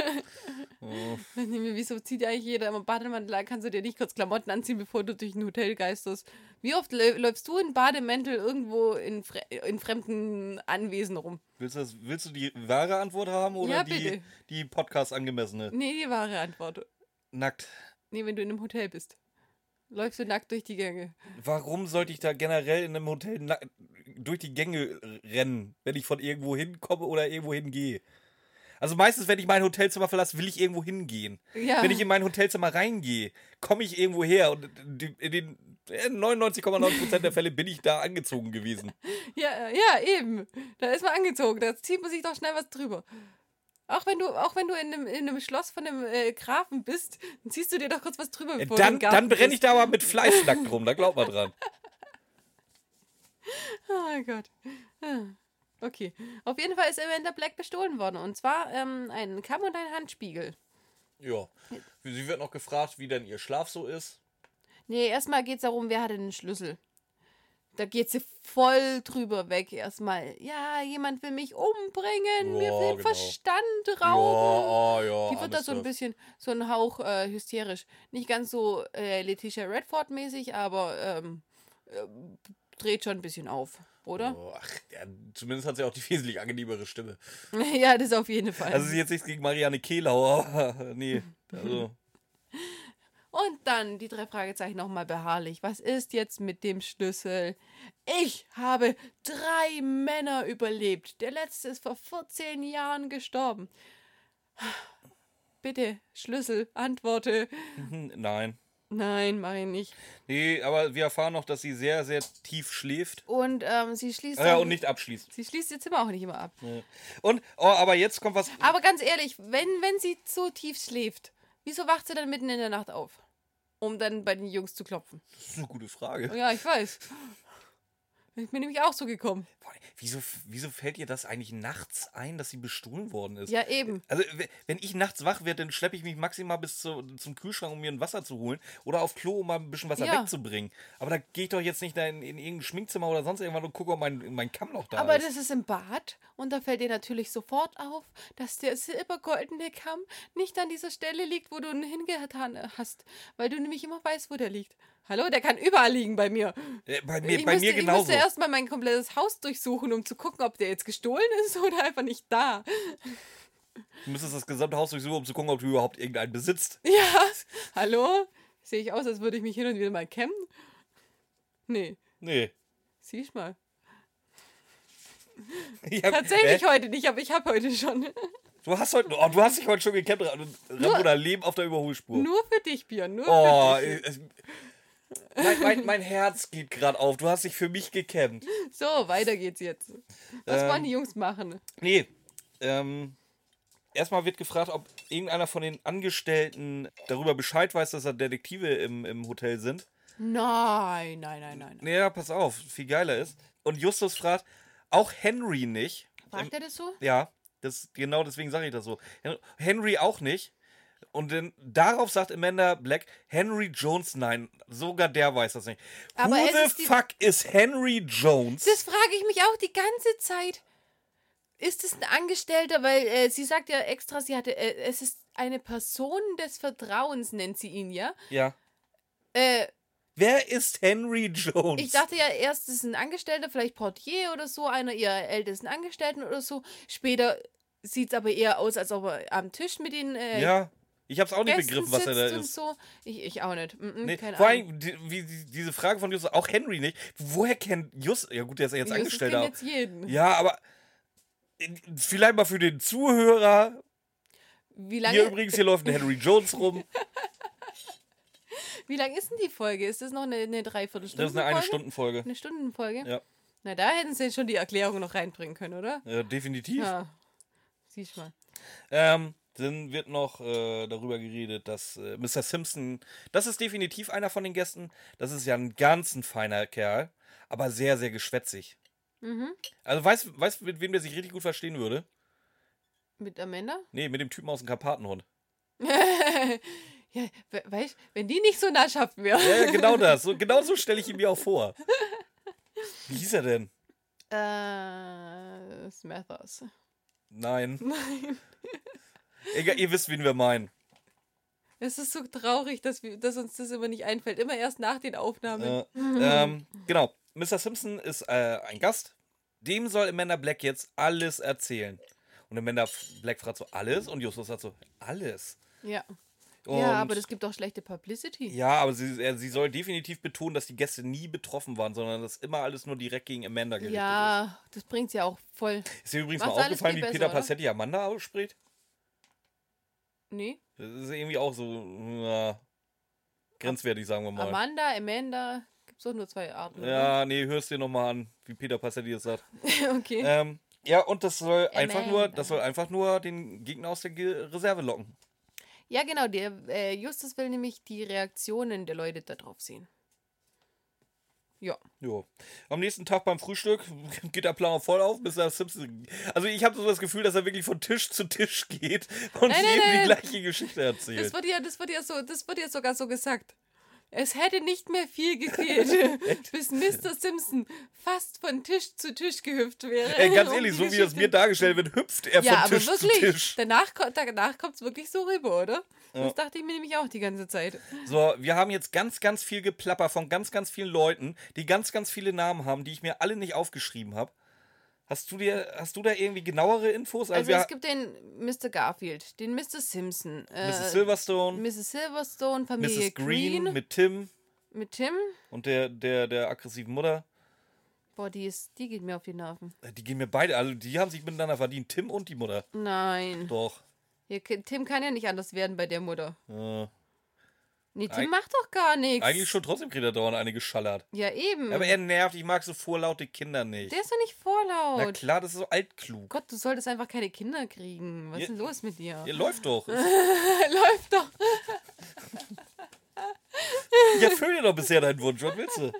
Oh. Wieso zieht eigentlich jeder immer Bademantel an? Kannst du dir nicht kurz Klamotten anziehen, bevor du durch ein Hotel geisterst? Wie oft lä- läufst du in Bademäntel irgendwo in, fre in fremden Anwesen rum? Willst du, das, willst du die wahre Antwort haben oder Ja, die, die Podcast angemessene? Nee, die wahre Antwort. Nackt. Nee, wenn du in einem Hotel bist. Läufst du nackt durch die Gänge. Warum sollte ich da generell in einem Hotel durch die Gänge rennen, wenn ich von irgendwo hinkomme oder irgendwo hingehe? Also meistens, wenn ich mein Hotelzimmer verlasse, will ich irgendwo hingehen. Ja. Wenn ich in mein Hotelzimmer reingehe, komme ich irgendwo her und in den äh, 99,9% der Fälle bin ich da angezogen gewesen. [laughs] Ja, ja, eben. Da ist man angezogen. Da zieht man sich doch schnell was drüber. Auch wenn du, auch wenn du in einem, in einem Schloss von einem äh, Grafen bist, dann ziehst du dir doch kurz was drüber. Äh, bevor Dann, dann brenne ich da aber mit Fleisch nackt rum, da glaubt man dran. Oh [laughs] [laughs] Gott. Ah, Okay. Auf jeden Fall ist Amanda Black bestohlen worden. Und zwar ähm, ein Kamm und ein Handspiegel. Ja. Sie wird noch gefragt, wie denn ihr Schlaf so ist. Nee, erstmal geht es darum, wer hatte den Schlüssel. Da geht sie voll drüber weg erstmal. Ja, jemand will mich umbringen, mir Ja, den genau. Verstand rauben. Ja, ja, Die wird da so ein bisschen, so ein Hauch äh, hysterisch. Nicht ganz so äh, Letitia Redford-mäßig, aber ähm, äh, dreht schon ein bisschen auf, oder? Oh, ach, ja, zumindest hat sie auch die wesentlich angenehmere Stimme. [laughs] ja, das auf jeden Fall. Also sie jetzt nichts gegen Marianne Kehlau, [laughs] aber nee. Also, [laughs] Und dann die drei Fragezeichen nochmal beharrlich. Was ist jetzt mit dem Schlüssel? Ich habe drei Männer überlebt. Der letzte ist vor 14 Jahren gestorben. Bitte, Schlüssel, antworte. [laughs] nein. Nein, mach ich nicht. Nee, aber wir erfahren noch, dass sie sehr, sehr tief schläft. Und ähm, sie schließt Ah ja, und nicht abschließt. Sie schließt ihr Zimmer auch nicht immer ab. Und, oh, aber jetzt kommt was. Aber ganz ehrlich, wenn, wenn sie so tief schläft, wieso wacht sie dann mitten in der Nacht auf? Um dann bei den Jungs zu klopfen. Das ist eine gute Frage. Ja, ich weiß. Ich bin nämlich auch so gekommen. Boah, Wieso, wieso fällt ihr das eigentlich nachts ein, dass sie bestohlen worden ist? Ja, eben. Also, wenn ich nachts wach werde, dann schleppe ich mich maximal bis zu, zum Kühlschrank, um mir ein Wasser zu holen. Oder auf Klo, um mal ein bisschen Wasser Ja. wegzubringen. Aber da gehe ich doch jetzt nicht in, in irgendein Schminkzimmer oder sonst irgendwann und gucke, ob mein, mein Kamm noch da Aber ist. das ist im Bad und da fällt dir natürlich sofort auf, dass der silbergoldene Kamm nicht an dieser Stelle liegt, wo du ihn hingetan hast, weil du nämlich immer weißt, wo der liegt. Hallo, der kann überall liegen bei mir. Äh, bei mir, ich bei müsste, mir Ich genauso. müsste erstmal mein komplettes Haus durchsuchen, um zu gucken, ob der jetzt gestohlen ist [laughs] oder einfach nicht da. Du müsstest das gesamte Haus durchsuchen, um zu gucken, ob du überhaupt irgendeinen besitzt. Ja, [laughs] hallo? Sehe ich aus, als würde ich mich hin und wieder mal kämmen? Nee, Nee. siehst mal. [laughs] Ich hab- Tatsächlich Hä? heute nicht, aber ich habe heute schon. Du hast heute, oh, du hast dich heute schon gekämpft. Ramona Leben auf der Überholspur. Nur für dich, Björn, nur Oh, für dich. es, mein, mein, mein Herz geht gerade auf. Du hast dich für mich gekämpft. So, weiter geht's jetzt. Was Ähm, wollen die Jungs machen? Nee, ähm, erstmal wird gefragt, ob irgendeiner von den Angestellten darüber Bescheid weiß, dass da Detektive im, im Hotel sind. Nein, nein, nein, nein. Nee, ja, pass auf, viel geiler ist. Und Justus fragt, auch Henry nicht. Fragt er das so? Ja, das, genau deswegen sage ich das so. Hen- Henry auch nicht. Und dann, darauf sagt Amanda Black, Henry Jones, nein, sogar der weiß das nicht. Aber Who the fuck is Henry Jones? Das frage ich mich auch die ganze Zeit. Ist es ein Angestellter? Weil äh, sie sagt ja extra, sie hatte, äh, es ist eine Person des Vertrauens, nennt sie ihn ja. ja. Äh, Wer ist Henry Jones? ich dachte ja erst, es ist ein Angestellter, vielleicht Portier oder so, einer ihrer ältesten Angestellten oder so. Später sieht es aber eher aus, als ob er am Tisch mit den äh, ja, ich hab's auch nicht begriffen, was er da ist. so. Ich, ich auch nicht. Mm -mm, Nee, keine vor allem, die, wie, die, diese Frage von Justus, auch Henry nicht. Woher kennt Justus, ja gut, der ist ja jetzt Justus Angestellter. kennt jetzt jeden. Ja, aber vielleicht mal für den Zuhörer. Wie lange, Hier übrigens, hier läuft ein Henry Jones rum. [laughs] wie lang ist denn die Folge? Ist das noch eine, eine Dreiviertelstunde? Das ist eine eine Stunden Folge. Eine Stundenfolge? Ja. Na, da hätten sie schon die Erklärung noch reinbringen können, oder? Ja, definitiv. Ja. Siehst mal. Ähm, dann wird noch äh, darüber geredet, dass äh, Mr. Simpson, das ist definitiv einer von den Gästen. Das ist ja ein ganz ein feiner Kerl, aber sehr, sehr geschwätzig. Mhm. Also weißt du, mit wem der sich richtig gut verstehen würde? Mit Amanda? Nee, mit dem Typen aus dem Karpatenhund. [laughs] ja, we weißt wenn die nicht so naschhaft wäre. Ja, ja, genau [laughs] das. So, genau so stelle ich ihn mir auch vor. Wie hieß er denn? Äh, Smathers. Nein. [laughs] Nein. Egal, ihr wisst, wen wir meinen. Es ist so traurig, dass, wir, dass uns das immer nicht einfällt. Immer erst nach den Aufnahmen. Äh, ähm, genau. Mr. Simpson ist äh, ein Gast. Dem soll Amanda Black jetzt alles erzählen. Und Amanda Black fragt so, alles? Und Justus sagt so, alles. Ja. Und ja, aber das gibt auch schlechte Publicity. Ja, aber sie, er, sie soll definitiv betonen, dass die Gäste nie betroffen waren, sondern dass immer alles nur direkt gegen Amanda gerichtet Ja, das bringt's ja auch voll. ist. Ist dir übrigens Macht's mal aufgefallen, wie Peter besser, oder? Passetti Amanda ausspricht? Nee. Das ist irgendwie auch so ja, grenzwertig, sagen wir mal. Amanda, Amanda, gibt's doch nur zwei Arten. Ja, nee, hörst dir nochmal an, wie Peter Passetti das sagt. oder? [laughs] okay. Ähm, ja, und das soll einfach nur, das soll einfach nur den Gegner aus der Reserve locken. Ja, genau. Der äh, Justus will nämlich die Reaktionen der Leute darauf sehen. Ja. Jo. Am nächsten Tag beim Frühstück [laughs] geht der Plan voll auf, bis er Simpson. Also ich habe so das Gefühl, dass er wirklich von Tisch zu Tisch geht [laughs] und Nein, nein, jedem die nein. gleiche Geschichte Das erzählt. wird ja, das wird ja so, das wird ja sogar so gesagt. Es hätte nicht mehr viel gefehlt, [laughs] bis Mr. Simpson fast von Tisch zu Tisch gehüpft wäre. Ey, ganz um ehrlich, die so wie das Geschichte- mir dargestellt wird, hüpft er Ja, von aber Tisch wirklich. zu Tisch. Danach, danach kommt es wirklich so rüber, oder? Ja. Das dachte ich mir nämlich auch die ganze Zeit. So, wir haben jetzt ganz, ganz viel Geplapper von ganz, ganz vielen Leuten, die ganz, ganz viele Namen haben, die ich mir alle nicht aufgeschrieben habe. Hast du dir, hast du da irgendwie genauere Infos? Also wir, es gibt den Mr. Garfield, den Mr. Simpson, äh, Mrs. Silverstone, Mrs. Silverstone, Familie Mrs. Green, Green, mit Tim mit Tim. und der, der, der aggressiven Mutter. Boah, die, ist, die geht mir auf die Nerven. Äh, Die gehen mir beide, also die haben sich miteinander verdient, Tim und die Mutter. Nein. Doch. Hier, Tim kann ja nicht anders werden bei der Mutter. Äh, Nee, Tim Eig- macht doch gar nichts. eigentlich schon trotzdem kriegt er dauernd eine geschallert. Ja, eben. Aber er nervt, ich mag so vorlaute Kinder nicht. der ist doch nicht vorlaut. Na klar, das ist so altklug. Gott, du solltest einfach keine Kinder kriegen. Was Ja. ist denn los mit dir? Ihr läuft doch. [laughs] Läuft doch. Ich erfülle dir doch bisher deinen Wunsch. Was willst du?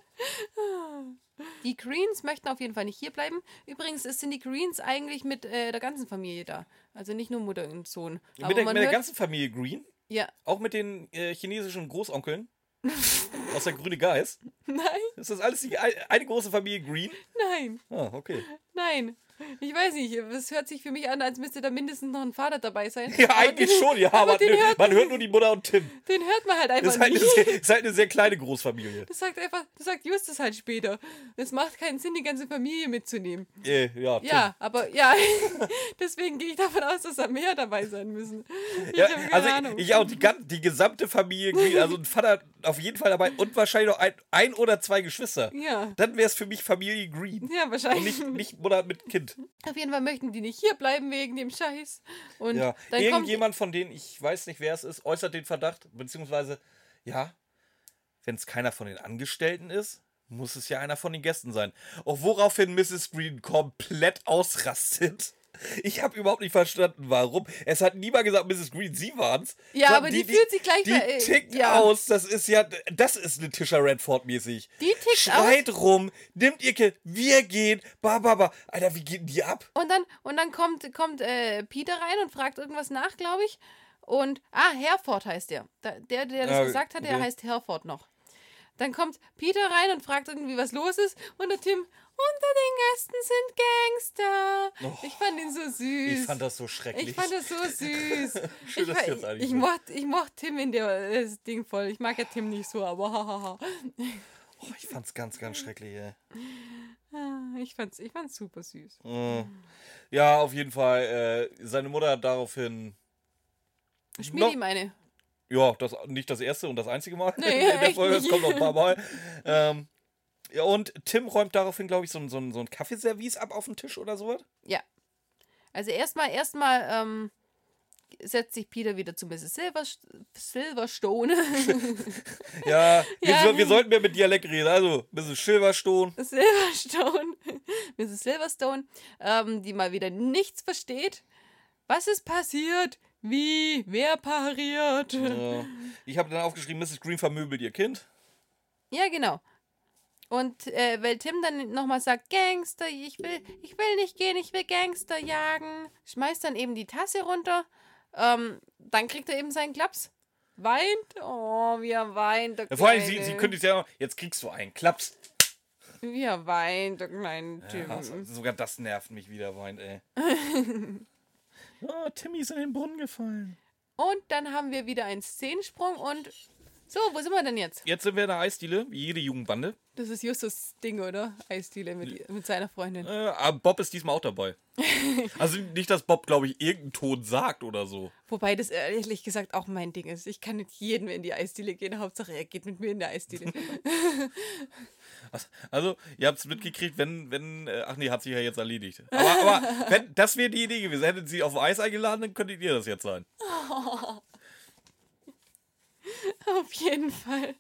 Die Greens möchten auf jeden Fall nicht hier bleiben. Übrigens sind die Greens eigentlich mit äh, der ganzen Familie da. Also nicht nur Mutter und Sohn. Aber Mit der, mit der ganzen Familie Green? Ja, Auch mit den äh, chinesischen Großonkeln? [laughs] aus der Grüne Geist? nein, Ist das alles die, ein- eine große Familie Green? nein, Ah, okay. nein. Ich weiß nicht, es hört sich für mich an, als müsste da mindestens noch ein Vater dabei sein. [laughs] Ja, Aber eigentlich den, schon, ja, [laughs] aber nö, hört- man hört nur die Mutter und Tim. Den hört man halt einfach Das ist halt, nie. eine sehr, ist halt eine sehr kleine Großfamilie. Das sagt einfach, das sagt Justus halt später. Es macht keinen Sinn, die ganze Familie mitzunehmen. Äh, ja, Tim. Ja, aber ja, [laughs] deswegen gehe ich davon aus, dass da mehr dabei sein müssen. Ich Ja, also Ahnung. ich, auch die, die gesamte Familie Green, also ein Vater auf jeden Fall dabei und wahrscheinlich noch ein, ein oder zwei Geschwister. Ja, Dann wäre es für mich Familie Green. ja, Und wahrscheinlich. nicht, nicht Mutter mit Kind. Auf jeden Fall möchten die nicht hier bleiben wegen dem Scheiß. Und Ja. dann kommt Irgendjemand von denen, ich weiß nicht, wer es ist, äußert den Verdacht, beziehungsweise, ja, wenn es keiner von den Angestellten ist, muss es ja einer von den Gästen sein. Auch woraufhin Mrs. Green komplett ausrastet. Ich habe überhaupt nicht verstanden, warum. Es hat niemand gesagt, Mrs. Green, Sie waren's. Ja, aber die fühlt sich gleich Die ver- äh, tickt ja. aus. Das ist ja, das ist eine Tisha Redford mäßig. Die tickt Schreit rum, nimmt ihr Kind, wir gehen, ba, ba, ba. Alter, wie geht denn die ab? Und dann, und dann kommt, kommt äh, Peter rein und fragt irgendwas nach, glaube ich. Und, ah, Herford heißt der. Der, der das Ah, gesagt hat, der okay. heißt Herford noch. Dann kommt Peter rein und fragt irgendwie, was los ist. Und der Tim, unter den Gästen sind Gangster. Oh, ich fand ihn so süß. Ich fand das so schrecklich. Ich fand das so [laughs] süß. Schön, ich, dass eigentlich ich, so- mochte, ich mochte Tim in der, das Ding voll. Ich mag ja Tim nicht so, aber hahaha. Oh, ich fand's ganz, ganz schrecklich, ey. Ah, Ich fand's, ich fand's super süß. Äh, Ja, auf jeden Fall. Äh, seine Mutter hat daraufhin. Schmied ihm eine. Ja, das nicht das erste und das einzige Mal Nee, [laughs] in der Folge. Es kommt noch ein paar Mal. [laughs] Ähm, und Tim räumt daraufhin, glaube ich, so ein, so, so ein Kaffeeservice ab auf den Tisch oder sowas. Ja. Also erstmal, erstmal ähm, setzt sich Peter wieder zu Mrs. Silver, Silverstone. [laughs] Ja, wir, Ja. so, wir sollten mehr mit Dialekt reden. Also, Mrs. Silverstone. Silverstone. [laughs] Mrs. Silverstone, ähm, die mal wieder nichts versteht. Was ist passiert? Wie? Wer pariert? Ja. Ich habe dann aufgeschrieben, Mrs. Green vermöbelt ihr Kind. Ja, genau. Und äh, weil Tim dann nochmal sagt, Gangster, ich will, ich will nicht gehen, ich will Gangster jagen, schmeißt dann eben die Tasse runter. Ähm, dann kriegt er eben seinen Klaps. Weint. Oh, wie er weint. Der Ja, vor allem, sie, sie kündigt ja noch, jetzt kriegst du einen Klaps. Wie er weint, der kleine Tim. Ja, also sogar das nervt mich wieder, weint, ey. [laughs] oh, Timmy ist in den Brunnen gefallen. Und dann haben wir wieder einen Szenensprung und. So, wo sind wir denn jetzt? Jetzt sind wir in der Eisdiele, wie jede Jugendbande. Das ist Justus Ding, oder? Eisdiele mit, mit seiner Freundin. Äh, aber Bob ist diesmal auch dabei. [laughs] also nicht, dass Bob, glaube ich, irgendeinen Ton sagt oder so. Wobei das ehrlich gesagt auch mein Ding ist. Ich kann nicht jeden in die Eisdiele gehen. Hauptsache, er geht mit mir in der Eisdiele. [laughs] Also, ihr habt es mitgekriegt, wenn, wenn, äh, ach nee, hat sich ja jetzt erledigt. Aber, aber wenn, das wäre die Idee gewesen. Hättet sie auf Eis eingeladen, dann könntet ihr das jetzt sein. [laughs] [laughs] Auf jeden Fall.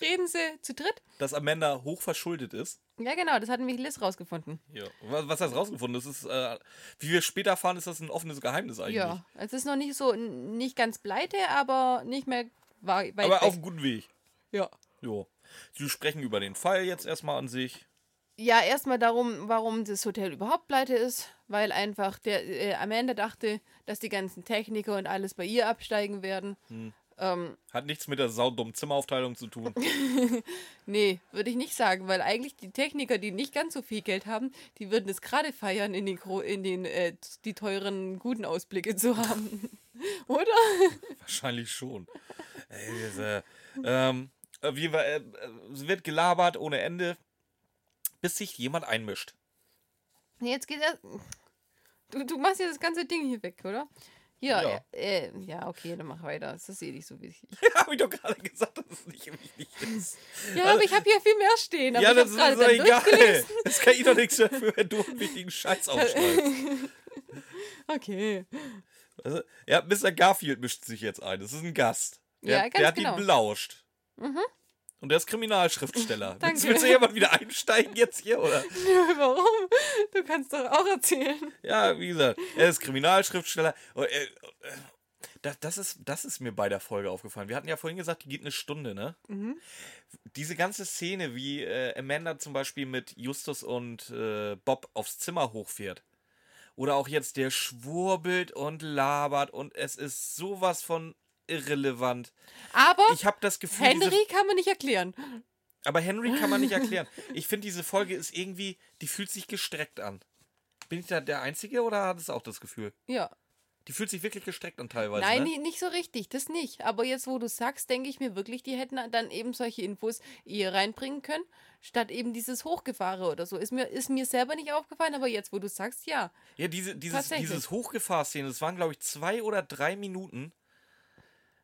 Reden sie zu dritt? Dass Amanda hoch verschuldet ist. Ja, genau, das hat nämlich Liz rausgefunden. Ja. Was, was hast du rausgefunden? Das ist, äh, wie wir später erfahren, ist das ein offenes Geheimnis eigentlich. Ja, es ist noch nicht so, nicht ganz pleite, aber nicht mehr wei- weit Aber weg. auf einem guten Weg. ja. Jo. Sie sprechen über den Fall jetzt erstmal an sich. Ja, erstmal darum, warum das Hotel überhaupt pleite ist, weil einfach der äh, Amanda dachte, dass die ganzen Techniker und alles bei ihr absteigen werden. Hm. Ähm, Hat nichts mit der saudummen Zimmeraufteilung zu tun. [laughs] nee, würde ich nicht sagen, weil eigentlich die Techniker, die nicht ganz so viel Geld haben, die würden es gerade feiern, in den, in den äh, die teuren, guten Ausblicke zu haben. [laughs] Oder? Wahrscheinlich schon. Ey, diese, ähm, wie, wir, äh, es wird gelabert ohne Ende, bis sich jemand einmischt. Jetzt geht er. Du, du machst ja das ganze Ding hier weg, oder? Hier, Ja. Äh, äh, ja, okay, dann mach weiter. Das ist eh nicht so wichtig. [laughs] Ja, habe ich doch gerade gesagt, dass es nicht wichtig ist. Ja, aber ich habe hier viel mehr stehen. Ja, das ist doch egal. [laughs] Das kann ich doch nichts dafür, wenn du einen wichtigen Scheiß [laughs] aufschreibst. Okay. Also, ja, Mr. Garfield mischt sich jetzt ein. Das ist ein Gast. Der, Ja, ganz der hat genau. ihn belauscht. Und der ist Kriminalschriftsteller. willst, [laughs] Danke. willst du jemand wieder einsteigen jetzt hier, oder? [laughs] Warum? Du kannst doch auch erzählen. Ja, wie gesagt, er ist Kriminalschriftsteller. Und, äh, äh, das, das, ist, das ist mir bei der Folge aufgefallen. Wir hatten ja vorhin gesagt, die geht eine Stunde, ne? Diese ganze Szene, wie äh, Amanda zum Beispiel mit Justus und äh, Bob aufs Zimmer hochfährt. Oder auch jetzt der schwurbelt und labert und es ist sowas von irrelevant. Aber Ich habe das Gefühl, Henry kann man nicht erklären. aber Henry kann man nicht erklären. Ich finde, diese Folge ist irgendwie, die fühlt sich gestreckt an. Bin ich da der Einzige oder hat es auch das Gefühl? Ja. Die fühlt sich wirklich gestreckt an teilweise. Nein, ne? ni- nicht so richtig, das nicht. Aber jetzt, wo du sagst, denke ich mir wirklich, die hätten dann eben solche Infos eher reinbringen können, statt eben dieses Hochgefahre oder so. Ist mir, ist mir selber nicht aufgefallen, aber jetzt, wo du sagst, ja. Ja, diese, dieses, dieses Hochgefahr-Szene, das waren, glaube ich, zwei oder drei Minuten,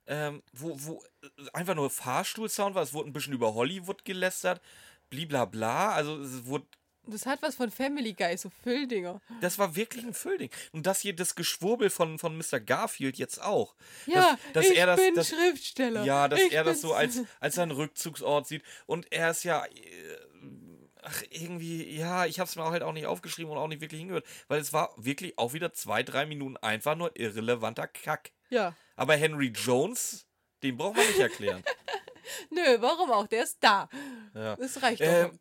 ähm, wo, wo äh, einfach nur Fahrstuhlsound war. Es wurde ein bisschen über Hollywood gelästert, bliblabla. Also, es wurde, Das hat was von Family Guy, so Fülldinger. das war wirklich ein Füllding. Und das hier, das Geschwurbel von, von Mr. Garfield jetzt auch. Ja, dass ich er das- bin das- Schriftsteller. Ja, dass ich er das so als, als seinen Rückzugsort sieht. Und er ist ja. äh, Ach, irgendwie, ja, ich habe es mir auch halt auch nicht aufgeschrieben und auch nicht wirklich hingehört, weil es war wirklich auch wieder zwei, drei Minuten einfach nur irrelevanter Kack. Ja. Aber Henry Jones, den braucht man nicht erklären. [laughs] Nö, warum auch? Der ist da. Ja. Das reicht doch. Ähm,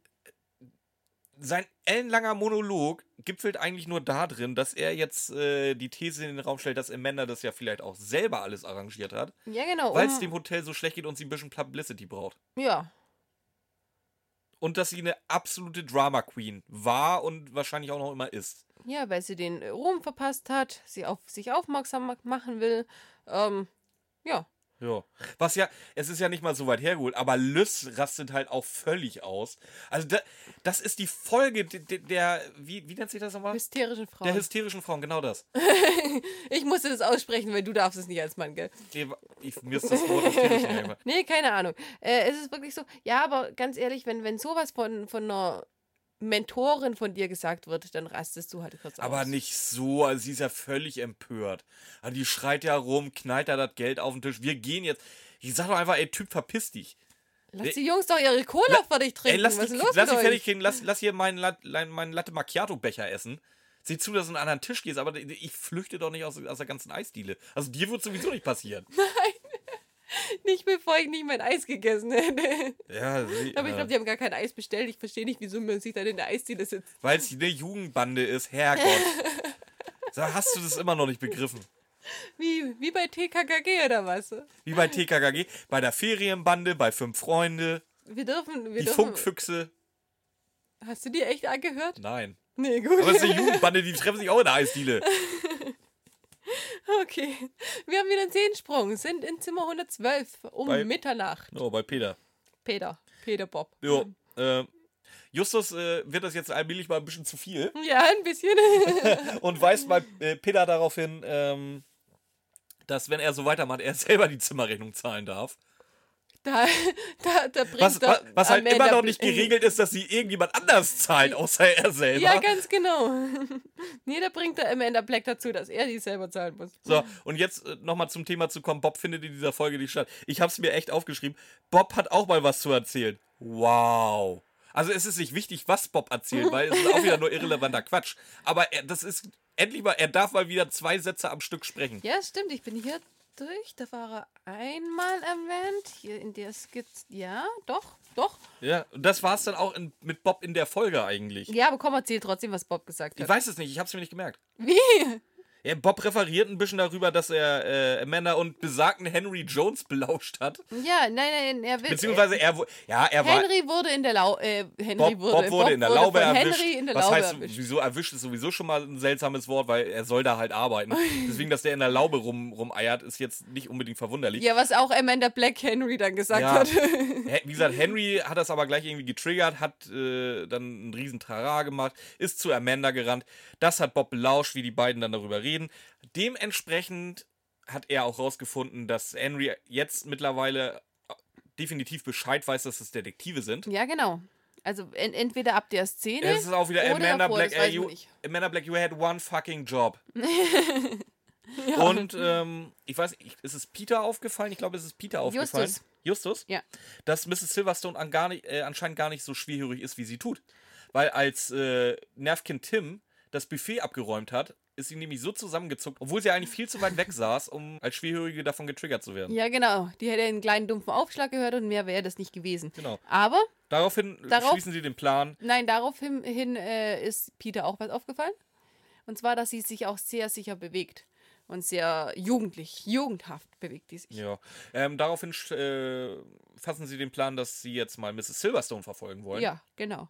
sein ellenlanger Monolog gipfelt eigentlich nur darin, dass er jetzt äh, die These in den Raum stellt, dass Amanda das ja vielleicht auch selber alles arrangiert hat, ja, genau. weil es um- dem Hotel so schlecht geht und sie ein bisschen Publicity braucht. ja. Und dass sie eine absolute Drama Queen war und wahrscheinlich auch noch immer ist. Ja, weil sie den Ruhm verpasst hat, sie auf sich aufmerksam ma- machen will. Ähm, ja. Ja. Was ja, es ist ja nicht mal so weit hergeholt, aber Lys rastet halt auch völlig aus. Also da, das ist die Folge der, der, wie, wie nennt sich das nochmal? Hysterischen Frauen. Der hysterischen Frauen, genau das. [laughs] ich musste das aussprechen, weil du darfst es nicht als Mann, gell? Nee, Ich, mir ist das Wort hysterisch nicht. [laughs] Nee, keine Ahnung. Äh, es ist wirklich so. Ja, aber ganz ehrlich, wenn, wenn sowas von, von einer Mentorin von dir gesagt wird, dann rastest du halt kurz aus. Aber nicht so, also sie ist ja völlig empört. Also die schreit ja rum, knallt da das Geld auf den Tisch. Wir gehen jetzt. Ich sag doch einfach, ey, Typ, verpiss dich. Lass die Jungs doch ihre Cola fertig trinken. Ey, lass, Was die, los lass euch? fertig kriegen, lass, lass hier meinen, meinen Latte Macchiato-Becher essen. Sieh zu, dass du an einen anderen Tisch gehst, aber ich flüchte doch nicht aus, aus der ganzen Eisdiele. Also dir wird sowieso nicht passieren. [laughs] Nicht bevor ich nicht mein Eis gegessen hätte. Ja, sie, Aber ich glaube, die haben gar kein Eis bestellt. Ich verstehe nicht, wieso man sich dann in der Eisdiele sitzt. weil es eine Jugendbande ist, Herrgott. [laughs] so, hast du das immer noch nicht begriffen? Wie, wie bei TKKG oder was? Wie bei TKKG, bei der Ferienbande, bei Fünf Freunde, Wir dürfen. Wir die dürfen Funkfüchse. hast du die echt angehört? Nein. Nee, gut. Aber es ist eine Jugendbande, die treffen sich auch in der Eisdiele. [laughs] Okay. Wir haben wieder einen Zehensprung. Sind in Zimmer 112 um Bei- Mitternacht. Oh, bei Peter. Peter. Peter Bob. Jo, äh, Justus äh, wird das jetzt allmählich mal ein bisschen zu viel [laughs] Ja, ein bisschen. [laughs] und weist mal äh, Peter darauf hin, ähm, dass wenn er so weitermacht, er selber die Zimmerrechnung zahlen darf. Da, da, da bringt Was, was, was halt Amanda immer noch nicht geregelt ist, dass sie irgendjemand anders zahlt, außer er selber. Ja, ganz genau. [laughs] nee, da bringt er Amanda Black dazu, dass er die selber zahlen muss. So, und jetzt äh, nochmal zum Thema zu kommen. Bob findet in dieser Folge nicht statt. Ich habe es mir echt aufgeschrieben. Bob hat auch mal was zu erzählen. Wow. Also es ist nicht wichtig, was Bob erzählt, weil es ist auch wieder nur [laughs] irrelevanter Quatsch. Aber er, das ist endlich mal, er darf mal wieder zwei Sätze am Stück sprechen. Ja, stimmt. Ich bin hier durch. Da war er einmal erwähnt. Hier in der Skizze. Ja, doch, doch. Ja, und das war es dann auch in, mit Bob in der Folge eigentlich. Ja, aber komm, erzähl trotzdem, was Bob gesagt Ich hat. weiß es nicht, ich habe es mir nicht gemerkt. Wie? Ja, Bob referiert ein bisschen darüber, dass er äh, Amanda und besagten Henry Jones belauscht hat. Ja, nein, nein, er will. Beziehungsweise er, wo- ja, er war. Henry wurde in der Lau äh, Henry Bob, wurde, Bob wurde in der Laube erwischt. Henry in der was Laube heißt, erwischt. wieso erwischt ist sowieso schon mal ein seltsames Wort, weil er soll da halt arbeiten. [laughs] Deswegen, dass der in der Laube rum, rumeiert, ist jetzt nicht unbedingt verwunderlich. Ja, was auch Amanda Black Henry dann gesagt Ja. hat. [laughs] Wie gesagt, Henry hat das aber gleich irgendwie getriggert, hat äh, dann einen riesen Trara gemacht, ist zu Amanda gerannt. Das hat Bob belauscht, wie die beiden dann darüber reden. Dementsprechend hat er auch rausgefunden, dass Henry jetzt mittlerweile definitiv Bescheid weiß, dass es Detektive sind. ja, genau. Also en entweder ab der Szene. Es ist auch wieder Amanda davor, Black. Äh, you, nicht. Amanda Black, you had one fucking job. [laughs] Ja. Und ähm, ich weiß, ich, ist es Peter aufgefallen? Ich glaube, es ist Peter aufgefallen. Justus. Justus? Ja. Dass Mrs. Silverstone an gar nicht, äh, anscheinend gar nicht so schwerhörig ist, wie sie tut. Weil als äh, Nervkind Tim das Buffet abgeräumt hat, ist sie nämlich so zusammengezuckt, obwohl sie eigentlich viel zu weit weg saß, um als Schwerhörige davon getriggert zu werden. Ja, genau. Die hätte einen kleinen dumpfen Aufschlag gehört und mehr wäre das nicht gewesen. Genau. Aber, Daraufhin Darauf- schließen sie den Plan. nein, daraufhin hin, äh, ist Peter auch was aufgefallen. Und zwar, dass sie sich auch sehr sicher bewegt. Und sehr jugendlich, jugendhaft bewegt die sich. Ja. Ähm, daraufhin äh, fassen sie den Plan, dass sie jetzt mal Mrs. Silverstone verfolgen wollen. Ja, genau.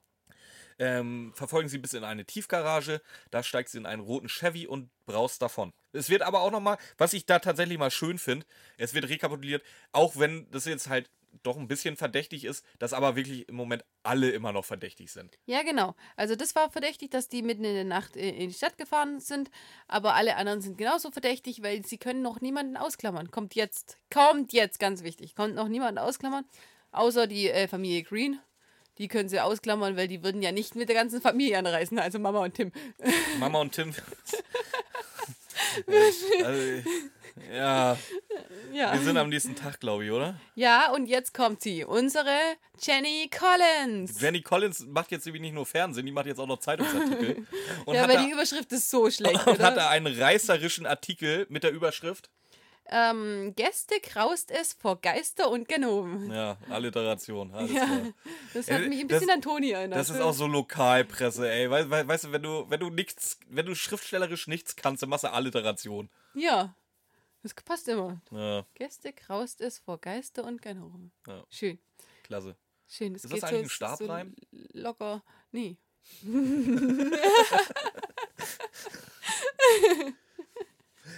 Ähm, verfolgen sie bis in eine Tiefgarage. Da steigt sie in einen roten Chevy und braust davon. Es wird aber auch nochmal, was ich da tatsächlich mal schön finde, es wird rekapituliert, auch wenn das jetzt halt doch ein bisschen verdächtig ist, dass aber wirklich im Moment alle immer noch verdächtig sind. Ja, genau. Also das war verdächtig, dass die mitten in der Nacht in die Stadt gefahren sind, aber alle anderen sind genauso verdächtig, weil sie können noch niemanden ausklammern. Kommt jetzt, kommt jetzt, ganz wichtig, kommt noch niemanden ausklammern, außer die äh, Familie Green. Die können sie ausklammern, weil die würden ja nicht mit der ganzen Familie anreisen, also Mama und Tim. [laughs] Mama und Tim. [laughs] also, ja, Ja. wir sind am nächsten Tag, glaube ich, oder? ja, und jetzt kommt sie, unsere Jenny Collins. Jenny Collins macht jetzt nämlich nicht nur Fernsehen, die macht jetzt auch noch Zeitungsartikel. [laughs] Und ja, hat weil da- die Überschrift ist so schlecht, und hat oder? da einen reißerischen Artikel mit der Überschrift. Ähm, Gäste kraust es vor Geister und Ganoven. Ja, Alliteration. Ja, das hat mich ein das- bisschen an Toni erinnert. Das ist auch so Lokalpresse, ey. Weißt, weißt, du, wenn du, wenn du nichts, wenn du schriftstellerisch nichts kannst, dann machst du Alliteration. Ja, das passt immer. Ja, Gäste kraust es vor Geister und Ganoven. Ja. Schön, klasse. schön. Das Ist das geht eigentlich so, ein Stabreim? So locker. Nee. [laughs] [laughs]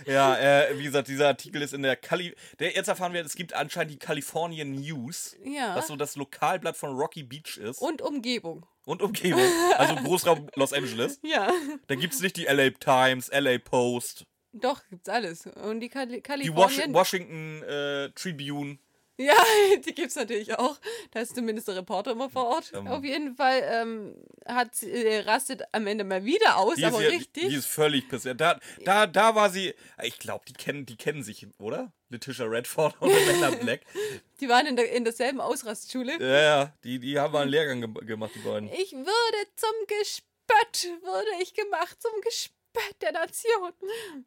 Ja, äh, wie gesagt, dieser Artikel ist in der Kali. Der, jetzt erfahren wir, es gibt anscheinend die Californian News, Ja. was so das Lokalblatt von Rocky Beach ist. Und Umgebung. Und Umgebung. Also Großraum [laughs] Los Angeles. Ja, Da gibt es nicht die LA Times, LA Post, doch, gibt's alles. Und die Kali die Kalifornien. Washi Washington äh, Tribune. Ja, [laughs] die gibt's natürlich auch. Da ist zumindest der Reporter immer vor Ort. Ähm. Auf jeden Fall ähm, hat, sie- äh, rastet am Ende mal wieder aus, Die aber ja, richtig. die ist völlig passiert. Da, da, da war sie. Ich glaube, die kennen, die kennen sich, oder? Letitia Redford und Amanda [laughs] Black. Die waren in, der, in derselben Ausrastschule. Ja, ja, die, die haben mal einen Lehrgang ge gemacht, die beiden. Ich würde zum Gespött, würde ich gemacht, zum Gespött der Nation.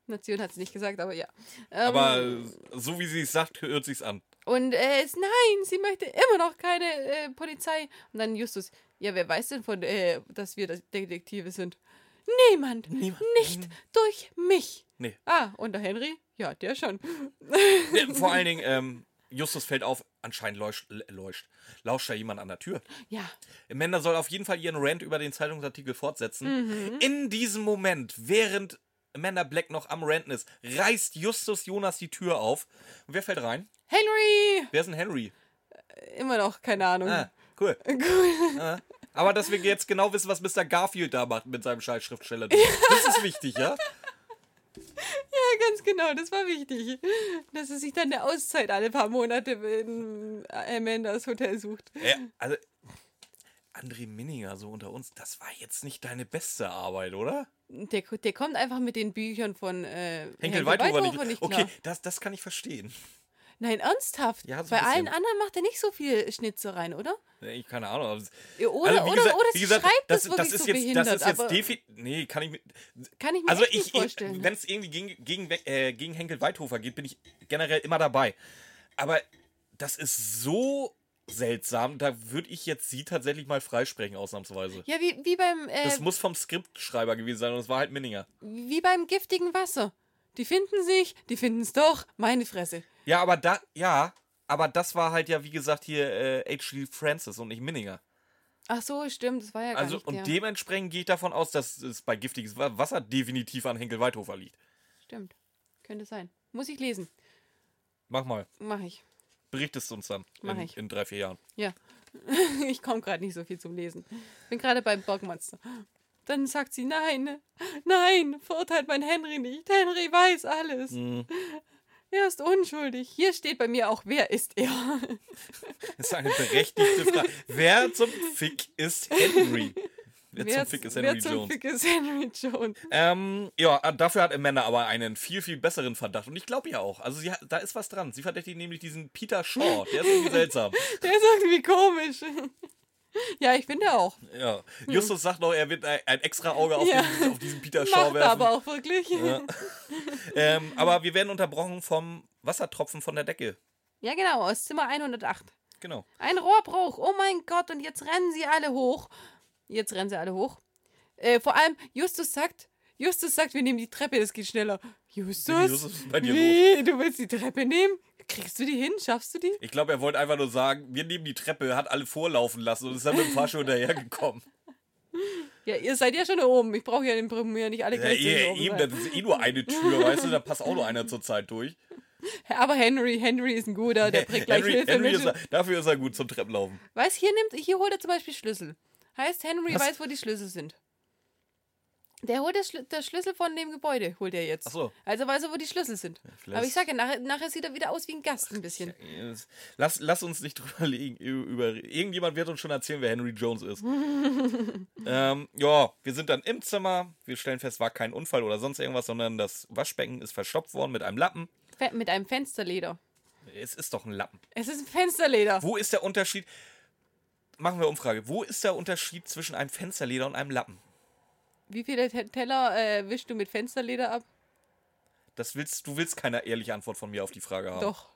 Nation hat es nicht gesagt, aber ja. Ähm, Aber so wie sie es sagt, hört sich's an. Und äh, es, nein, sie möchte immer noch keine äh, Polizei. Und dann Justus, ja, wer weiß denn von, äh, dass wir Detektive sind? Niemand. Niemand. Nicht durch mich. Nee. Ah, und der Henry? Ja, der schon. Ja, vor allen Dingen, ähm, Justus fällt auf, anscheinend leucht, leucht, lauscht da jemand an der Tür. Ja. Amanda soll auf jeden Fall ihren Rant über den Zeitungsartikel fortsetzen. Mhm. In diesem Moment, während Amanda Black noch am Ranten ist, reißt Justus Jonas die Tür auf. Und wer fällt rein? Henry! Wer ist denn Henry? Immer noch, keine Ahnung. Ah, cool. [laughs] Cool. Ah. Aber dass wir jetzt genau wissen, was Mr. Garfield da macht mit seinem scheiß Schriftsteller. Das ist wichtig, ja? [laughs] Ja, ganz genau, das war wichtig. Dass er sich dann eine Auszeit alle paar Monate in Amandas Hotel sucht. ja also, André Minninger, so unter uns, das war jetzt nicht deine beste Arbeit, oder? Der, der kommt einfach mit den Büchern von äh, Henkel Weithofer nicht. nicht Okay, das, das kann ich verstehen. Nein, ernsthaft. Ja, so Bei allen anderen macht er nicht so viel Schnitzereien, oder? Ich keine Ahnung. Ja, Oder, Also, oder, gesagt- oder wie sie gesagt, schreibt das, das, wirklich das so jetzt, behindert. das ist jetzt aber defi Nee, kann ich mir. kann ich mir Also ich, nicht vorstellen. wenn es irgendwie gegen, gegen, äh, gegen Henkel Weithofer geht, bin ich generell immer dabei. Aber das ist so seltsam. Da würde ich jetzt sie tatsächlich mal freisprechen, ausnahmsweise. Ja, wie, wie beim äh, Das muss vom Skriptschreiber gewesen sein und es war halt Minninger. wie beim giftigen Wasser. Die finden sich, die finden es doch, meine Fresse. Ja, aber da, ja, aber das war halt ja, wie gesagt, hier äh, H.G. Francis und nicht Minninger. Ach so, stimmt, das war ja gar Also, nicht und der. dementsprechend gehe ich davon aus, dass es bei giftiges Wa- Wasser definitiv an Henkel Weidhofer liegt. Stimmt, könnte sein. Muss ich lesen. Mach mal. Mach ich. Berichtest uns dann in, in drei, vier Jahren. Ja. [laughs] ich komme gerade nicht so viel zum Lesen. Bin gerade beim Bergmonster. Dann sagt sie, nein, nein, verurteilt mein Henry nicht. Henry weiß alles. Mhm. Er ist unschuldig. Hier steht bei mir auch, wer ist er? Das ist eine berechtigte Frage. Wer zum Fick ist Henry? [laughs] Wer, zum Fick ist Henry wer zum Jones? Fick ist Henry Jones? Ähm, ja, dafür hat Amanda aber einen viel, viel besseren Verdacht. Und ich glaube ja auch. Also hat, da ist was dran. Sie verdächtigt nämlich diesen Peter Shaw. [laughs] Der ist irgendwie seltsam. Der ist irgendwie komisch. [laughs] ja, ich finde auch. Ja. Justus sagt noch, er wird ein, extra Auge auf, Ja. diesen, auf diesen Peter Shaw Macht er werfen. aber auch wirklich. Ja, Ja. [laughs] ähm, aber wir werden unterbrochen vom Wassertropfen von der Decke. genau, aus Zimmer 108. Genau. Ein Rohrbruch. Oh mein Gott, und jetzt rennen sie alle hoch. Jetzt rennen sie alle hoch. Äh, vor allem, Justus sagt, Justus sagt, wir nehmen die Treppe, das geht schneller. Justus? Justus, was ist bei dir Wie? Du willst die Treppe nehmen? Kriegst du die hin? Schaffst du die? Ich glaube, er wollte einfach nur sagen, wir nehmen die Treppe, hat alle vorlaufen lassen und ist dann mit dem Fahrstuhl hinterhergekommen. Ja, ihr seid ja schon oben. Ich brauche ja den Premier nicht alle Ja, gleichzeitig eh, oben eben, sein. das ist eh nur eine Tür, weißt du, da passt auch nur einer zur Zeit durch. [laughs] Aber Henry, Henry ist ein guter, der bringt gleich Henry, Hilfe Henry ist, dafür ist er gut zum Treppenlaufen. Weiß, hier nimmt, hier holt er zum Beispiel Schlüssel. Heißt, Henry Was? weiß, wo die Schlüssel sind. Der holt das Schlü der Schlüssel von dem Gebäude, holt er jetzt. Ach so. Also weiß er, wo die Schlüssel sind. vielleicht- Aber ich sage, nachher, nachher sieht er wieder aus wie ein Gast ein bisschen. Lass, lass uns nicht [laughs] drüber legen. Über, irgendjemand wird uns schon erzählen, wer Henry Jones ist. [laughs] ähm, ja, wir sind dann im Zimmer. Wir stellen fest, war kein Unfall oder sonst irgendwas, sondern das Waschbecken ist verstopft worden mit einem Lappen. Fe- Mit einem Fensterleder. Es ist doch ein Lappen. Es ist ein Fensterleder. Wo ist der Unterschied? Machen wir Umfrage. Wo ist der Unterschied zwischen einem Fensterleder und einem Lappen? Wie viele Te- Teller äh, wischst du mit Fensterleder ab? Das willst, du willst keine ehrliche Antwort von mir auf die Frage haben. Doch.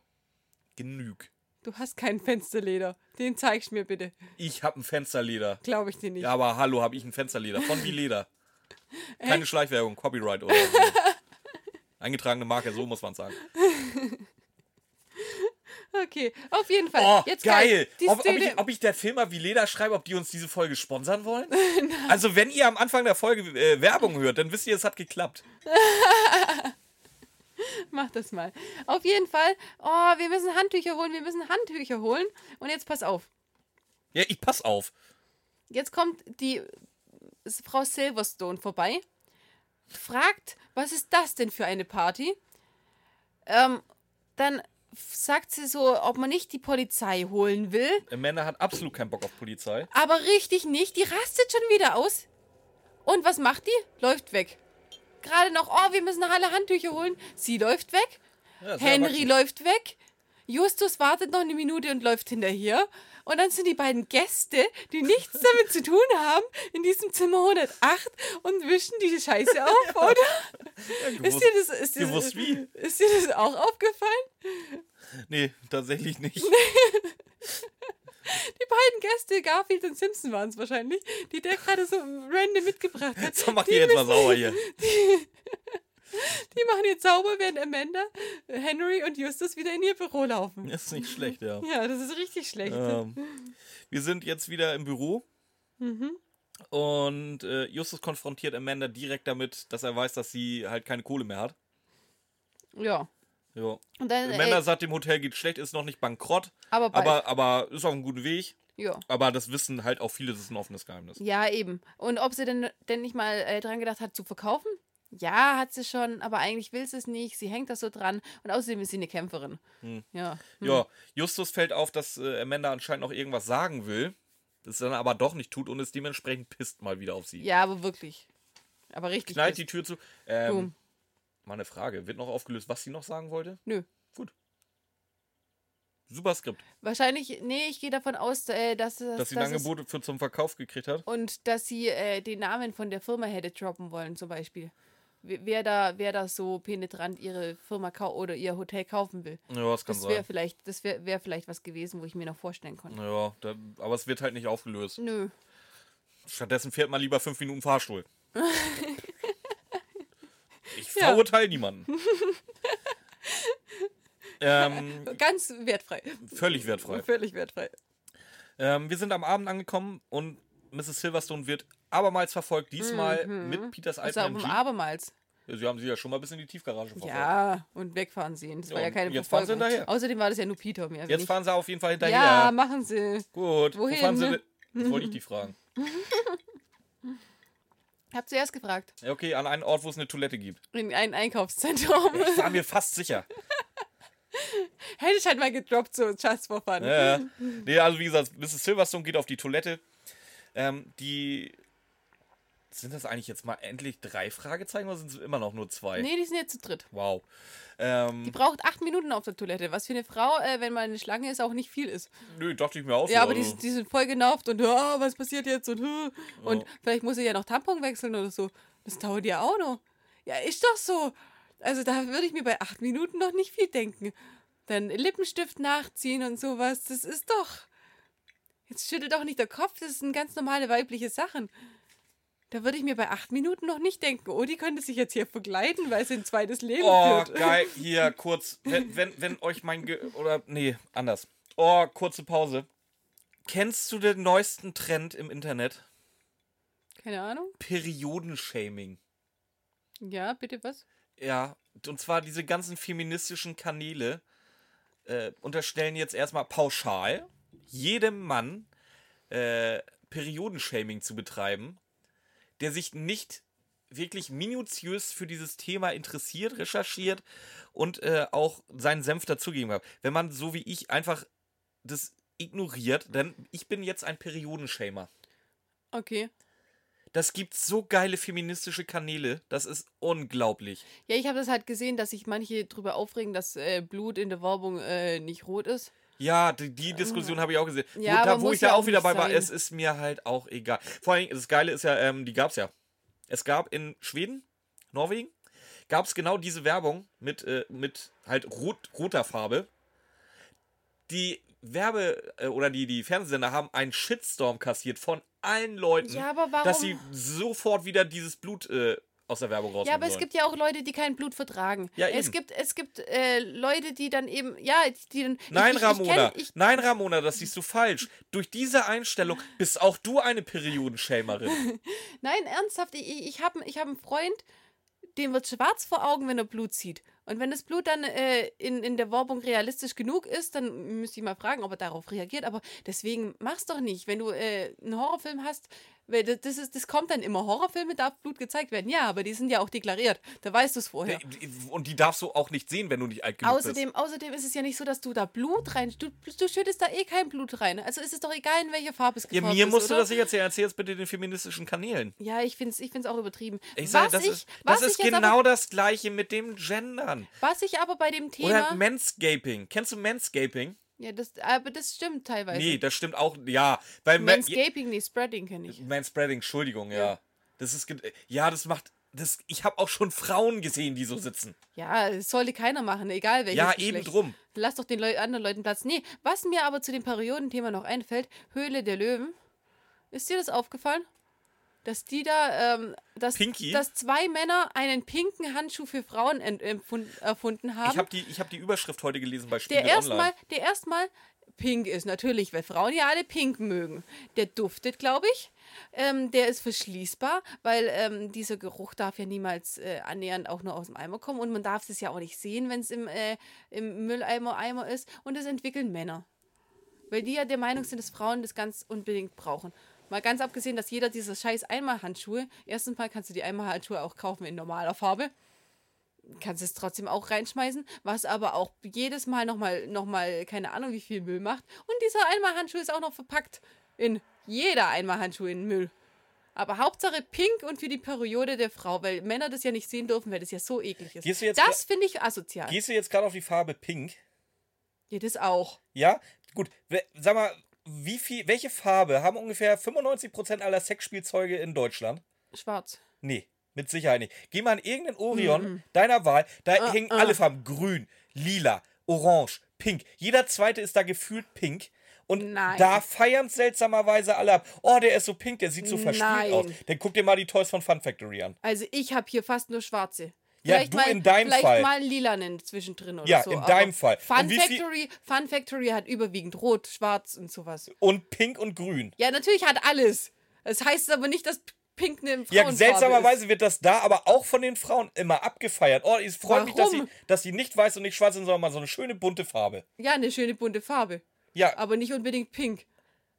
Genüg. Du hast kein Fensterleder. Den zeigst mir bitte. Ich habe ein Fensterleder. Glaube ich dir nicht. Ja, aber hallo, habe ich ein Fensterleder. Von wie Leder? [laughs] Keine Schleichwerbung, Copyright oder so. [laughs] Eingetragene Marke, so muss man sagen. [laughs] Okay, auf jeden Fall. Oh, Jetzt geil! Ob, ob, ich, ob ich der Firma wie Leder schreibe, ob die uns diese Folge sponsern wollen? [laughs] also, wenn ihr am Anfang der Folge äh, Werbung hört, dann wisst ihr, es hat geklappt. [laughs] Mach das mal. Auf jeden Fall. Oh, wir müssen Handtücher holen, wir müssen Handtücher holen. Und jetzt pass auf. Ja, ich pass auf. Jetzt kommt die Frau Silverstone vorbei, fragt, was ist das denn für eine Party? Ähm, dann sagt sie so, ob man nicht die Polizei holen will. Amanda hat absolut keinen Bock auf Polizei. Aber richtig nicht. Die rastet schon wieder aus. Und was macht die? Läuft weg. Gerade noch, oh, wir müssen alle Handtücher holen. Sie läuft weg. Ja, Henry erwachsen. läuft weg. Justus wartet noch eine Minute und läuft hinterher. Und dann sind die beiden Gäste, die nichts damit zu tun haben, in diesem Zimmer 108 und wischen die Scheiße [laughs] auf, oder? Ja, Ist gewusst, dir, das, ist, dir gewusst das, wie? ist dir das auch aufgefallen? Nee, tatsächlich nicht. [laughs] Die beiden Gäste, Garfield und Simpson waren es wahrscheinlich, die der gerade so random mitgebracht hat. So, mach die die jetzt mal müssen- sauber hier. [laughs] Die [laughs] machen jetzt sauber, während Amanda, Henry und Justus wieder in ihr Büro laufen. Das ist nicht schlecht, ja. [laughs] Ja, das ist richtig schlecht. Ähm, wir sind jetzt wieder im Büro. Mhm. Und äh, Justus konfrontiert Amanda direkt damit, dass er weiß, dass sie halt keine Kohle mehr hat. Ja. Ja. Und dann, Amanda äh, sagt, dem Hotel geht schlecht, ist noch nicht bankrott, aber bald. aber, aber ist auf einem guten Weg. ja. Aber das wissen halt auch viele, das ist ein offenes Geheimnis. ja, eben. Und ob sie denn, denn nicht mal äh, dran gedacht hat, zu verkaufen? Ja, hat sie schon, aber eigentlich will sie es nicht. Sie hängt da so dran. Und außerdem ist sie eine Kämpferin. Ja. Hm. Ja, Justus fällt auf, dass äh, Amanda anscheinend noch irgendwas sagen will, das dann aber doch nicht tut und ist dementsprechend pisst mal wieder auf sie. Ja, aber wirklich. Aber richtig. Knallt pisst. die Tür zu. Ähm, Boom. mal eine Frage. Wird noch aufgelöst, was sie noch sagen wollte? Nö. Gut. Super Skript. Wahrscheinlich, nee, ich gehe davon aus, äh, dass, dass, Dass sie ein es- Angebot für zum Verkauf gekriegt hat. Und dass sie äh, den Namen von der Firma hätte droppen wollen, zum Beispiel. Wer da, wer da so penetrant ihre Firma oder ihr Hotel kaufen will. Ja, das kann Das wäre sein. vielleicht, das wäre wär vielleicht was gewesen, wo ich mir noch vorstellen konnte. Ja, da, aber es wird halt nicht aufgelöst. Nö. Stattdessen fährt man lieber fünf Minuten Fahrstuhl. [laughs] ich Ja. verurteile niemanden. [laughs] ähm, Ganz wertfrei. völlig wertfrei. Völlig wertfrei. Ähm, wir sind am Abend angekommen und Mrs. Silverstone wird abermals verfolgt, diesmal mit Peters alten MG. abermals. Ja, Sie haben sie ja schon mal bis in die Tiefgarage verfolgt. Ja, und wegfahren sehen. Das Ja, war ja keine jetzt fahren sie Verfolgung. hinterher. Außerdem war das ja nur Peter. Mehr Jetzt fahren sie auf jeden Fall hinterher. Ja, machen sie. Gut. Wo Wohin, fahren sie? [laughs] Das wollte ich die fragen. [laughs] Hab zuerst gefragt. Ja, Okay, an einen Ort, wo es eine Toilette gibt. In ein Einkaufszentrum. Ich war mir fast sicher. [laughs] Hätte ich halt mal gedroppt, so just for fun. Ja, ja. Nee, also wie gesagt, Mrs. Silverstone geht auf die Toilette. Ähm, die. Sind das eigentlich jetzt mal endlich drei Fragezeichen oder sind es immer noch nur zwei? Nee, die sind jetzt zu dritt. Wow. Die Ähm, braucht acht Minuten auf der Toilette, was für eine Frau, äh, wenn man eine Schlange ist, auch nicht viel ist. nö, dachte ich mir auch so. Ja, aber die, also, die sind voll genervt und oh, was passiert jetzt und oh. und vielleicht muss sie ja noch Tampon wechseln oder so. Das dauert ja auch noch. Ja, ist doch so. Also da würde ich mir bei acht Minuten noch nicht viel denken. Dann Lippenstift nachziehen und sowas, das ist doch. Jetzt schüttelt doch nicht der Kopf, das sind ganz normale weibliche Sachen. Da würde ich mir bei acht Minuten noch nicht denken, oh, die könnte sich jetzt hier verkleiden, weil sie ein zweites Leben Oh, führt. geil. [laughs] Hier, kurz. Wenn, wenn, wenn euch mein. Ge oder, nee, anders. Oh, kurze Pause. Kennst du den neuesten Trend im Internet? Keine Ahnung. Periodenshaming. Ja, bitte was? Ja, und zwar diese ganzen feministischen Kanäle äh, unterstellen jetzt erstmal pauschal jedem Mann äh, Periodenshaming zu betreiben, der sich nicht wirklich minutiös für dieses Thema interessiert, recherchiert und äh, auch seinen Senf dazugegeben hat. Wenn man so wie ich einfach das ignoriert, denn ich bin jetzt ein Periodenshamer. Okay. Das gibt so geile feministische Kanäle, das ist unglaublich. Ja, ich habe das halt gesehen, dass sich manche drüber aufregen, dass äh, Blut in der Werbung äh, nicht rot ist. Ja, die, die Diskussion habe ich auch gesehen. Ah. Ja, wo, da, wo ich ja auch wieder bei war, es ist mir halt auch egal. Vor allem, das Geile ist ja, ähm, die gab es ja. Es gab in Schweden, Norwegen, gab es genau diese Werbung mit, äh, mit halt rot, roter Farbe. Die Werbe- äh, oder die, die Fernsehsender haben einen Shitstorm kassiert von allen Leuten, Ja, dass sie sofort wieder dieses Blut äh, aus der Werbung rausnehmen Ja, aber es sollen. gibt ja auch Leute, die kein Blut vertragen. Ja, es eben. gibt, es gibt äh, Leute, die dann eben, ja, die dann. Nein, ich, ich, ich Ramona. kenn, ich, Nein, Ramona, das siehst du falsch. Durch diese Einstellung bist auch du eine Periodenschämerin. [laughs] nein, ernsthaft, ich, ich habe ich hab einen Freund, dem wird schwarz vor Augen, wenn er Blut sieht. Und wenn das Blut dann äh, in, in der Werbung realistisch genug ist, dann müsste ich mal fragen, ob er darauf reagiert. Aber deswegen mach's doch nicht. Wenn du äh, einen Horrorfilm hast, weil das, ist, das kommt dann immer. Horrorfilme darf Blut gezeigt werden. Ja, aber die sind ja auch deklariert. Da weißt du es vorher. Und die darfst du auch nicht sehen, wenn du nicht alt genug Außerdem, außerdem ist es ja nicht so, dass du da Blut rein. Du, du schüttest da eh kein Blut rein. Also ist es doch egal, in welche Farbe es bist. Ja, gefärbt mir ist, musst du oder? das nicht erzählen. Erzähl jetzt bitte den feministischen Kanälen. Ja, ich finde es ich find's auch übertrieben. Ich sag, was das ich, ist, was das ist genau aber, das gleiche mit dem Gendern. was ich aber bei dem Thema. Oder Manscaping. Kennst du Manscaping? Ja, das, aber das stimmt teilweise. Nee, das stimmt auch. Ja, weil Ma- Manscaping, nee, Spreading kenne ich. Manspreading, Entschuldigung, ja. Ja. Das ist. Ja, das macht. Das, ich habe auch schon Frauen gesehen, die so sitzen. Ja, das sollte keiner machen, egal welches Ja, Geschlecht. eben drum. Lass doch den Leu anderen Leuten Platz. Nee, was mir aber zu dem Periodenthema noch einfällt, Höhle der Löwen. Ist dir das aufgefallen? Dass die da, ähm, dass, Pinky? dass zwei Männer einen pinken Handschuh für Frauen erfunden haben. Ich habe die, ich hab die Überschrift heute gelesen bei der Spiegel erstmal, Online. der erstmal pink ist, natürlich, weil Frauen ja alle pink mögen. Der duftet, glaube ich. Ähm, der ist verschließbar, weil ähm, dieser Geruch darf ja niemals äh, annähernd auch nur aus dem Eimer kommen und man darf es ja auch nicht sehen, wenn es im, äh, im Mülleimer Eimer ist. Und das entwickeln Männer. Weil die ja der Meinung sind, dass Frauen das ganz unbedingt brauchen. Mal ganz abgesehen, dass jeder diese scheiß Einmalhandschuhe, erstens mal kannst du die Einmalhandschuhe auch kaufen in normaler Farbe kannst es trotzdem auch reinschmeißen, was aber auch jedes Mal nochmal, noch mal, keine Ahnung, wie viel Müll macht. Und dieser Einmalhandschuh ist auch noch verpackt in jeder Einmalhandschuh in Müll. Aber Hauptsache pink und für die Periode der Frau, weil Männer das ja nicht sehen dürfen, weil das ja so eklig ist. Das finde ich asozial. Gehst du jetzt gerade auf die Farbe Pink? Ja, das auch. Ja? Gut. Sag mal, wie viel, welche Farbe haben ungefähr 95% aller Sexspielzeuge in Deutschland? Schwarz. Nee. Mit Sicherheit nicht. Geh mal in irgendeinen Orion deiner Wahl, da Ah, hängen ah. alle Farben. Grün, lila, orange, pink. Jeder zweite ist da gefühlt pink. Und Nein. da feiern seltsamerweise alle ab. Oh, der ist so pink, der sieht so verspielt Nein. aus. Dann guck dir mal die Toys von Fun Factory an. Also ich habe hier fast nur schwarze. Ja, Vielleicht du mal, in deinem vielleicht Fall. mal einen lilanen zwischendrin oder Ja, so. in aber deinem Fall. Fun Factory, Fun Factory hat überwiegend rot, schwarz und sowas. Und pink und grün. Ja, natürlich hat alles. Das heißt aber nicht, dass Pink eine Ja, Frauenfarbe seltsamerweise ist. wird das da aber auch von den Frauen immer abgefeiert. Oh, es freut mich, dass sie, dass sie nicht weiß und nicht schwarz sind, sondern mal so eine schöne bunte Farbe. Ja, eine schöne bunte Farbe. Ja, Aber nicht unbedingt pink.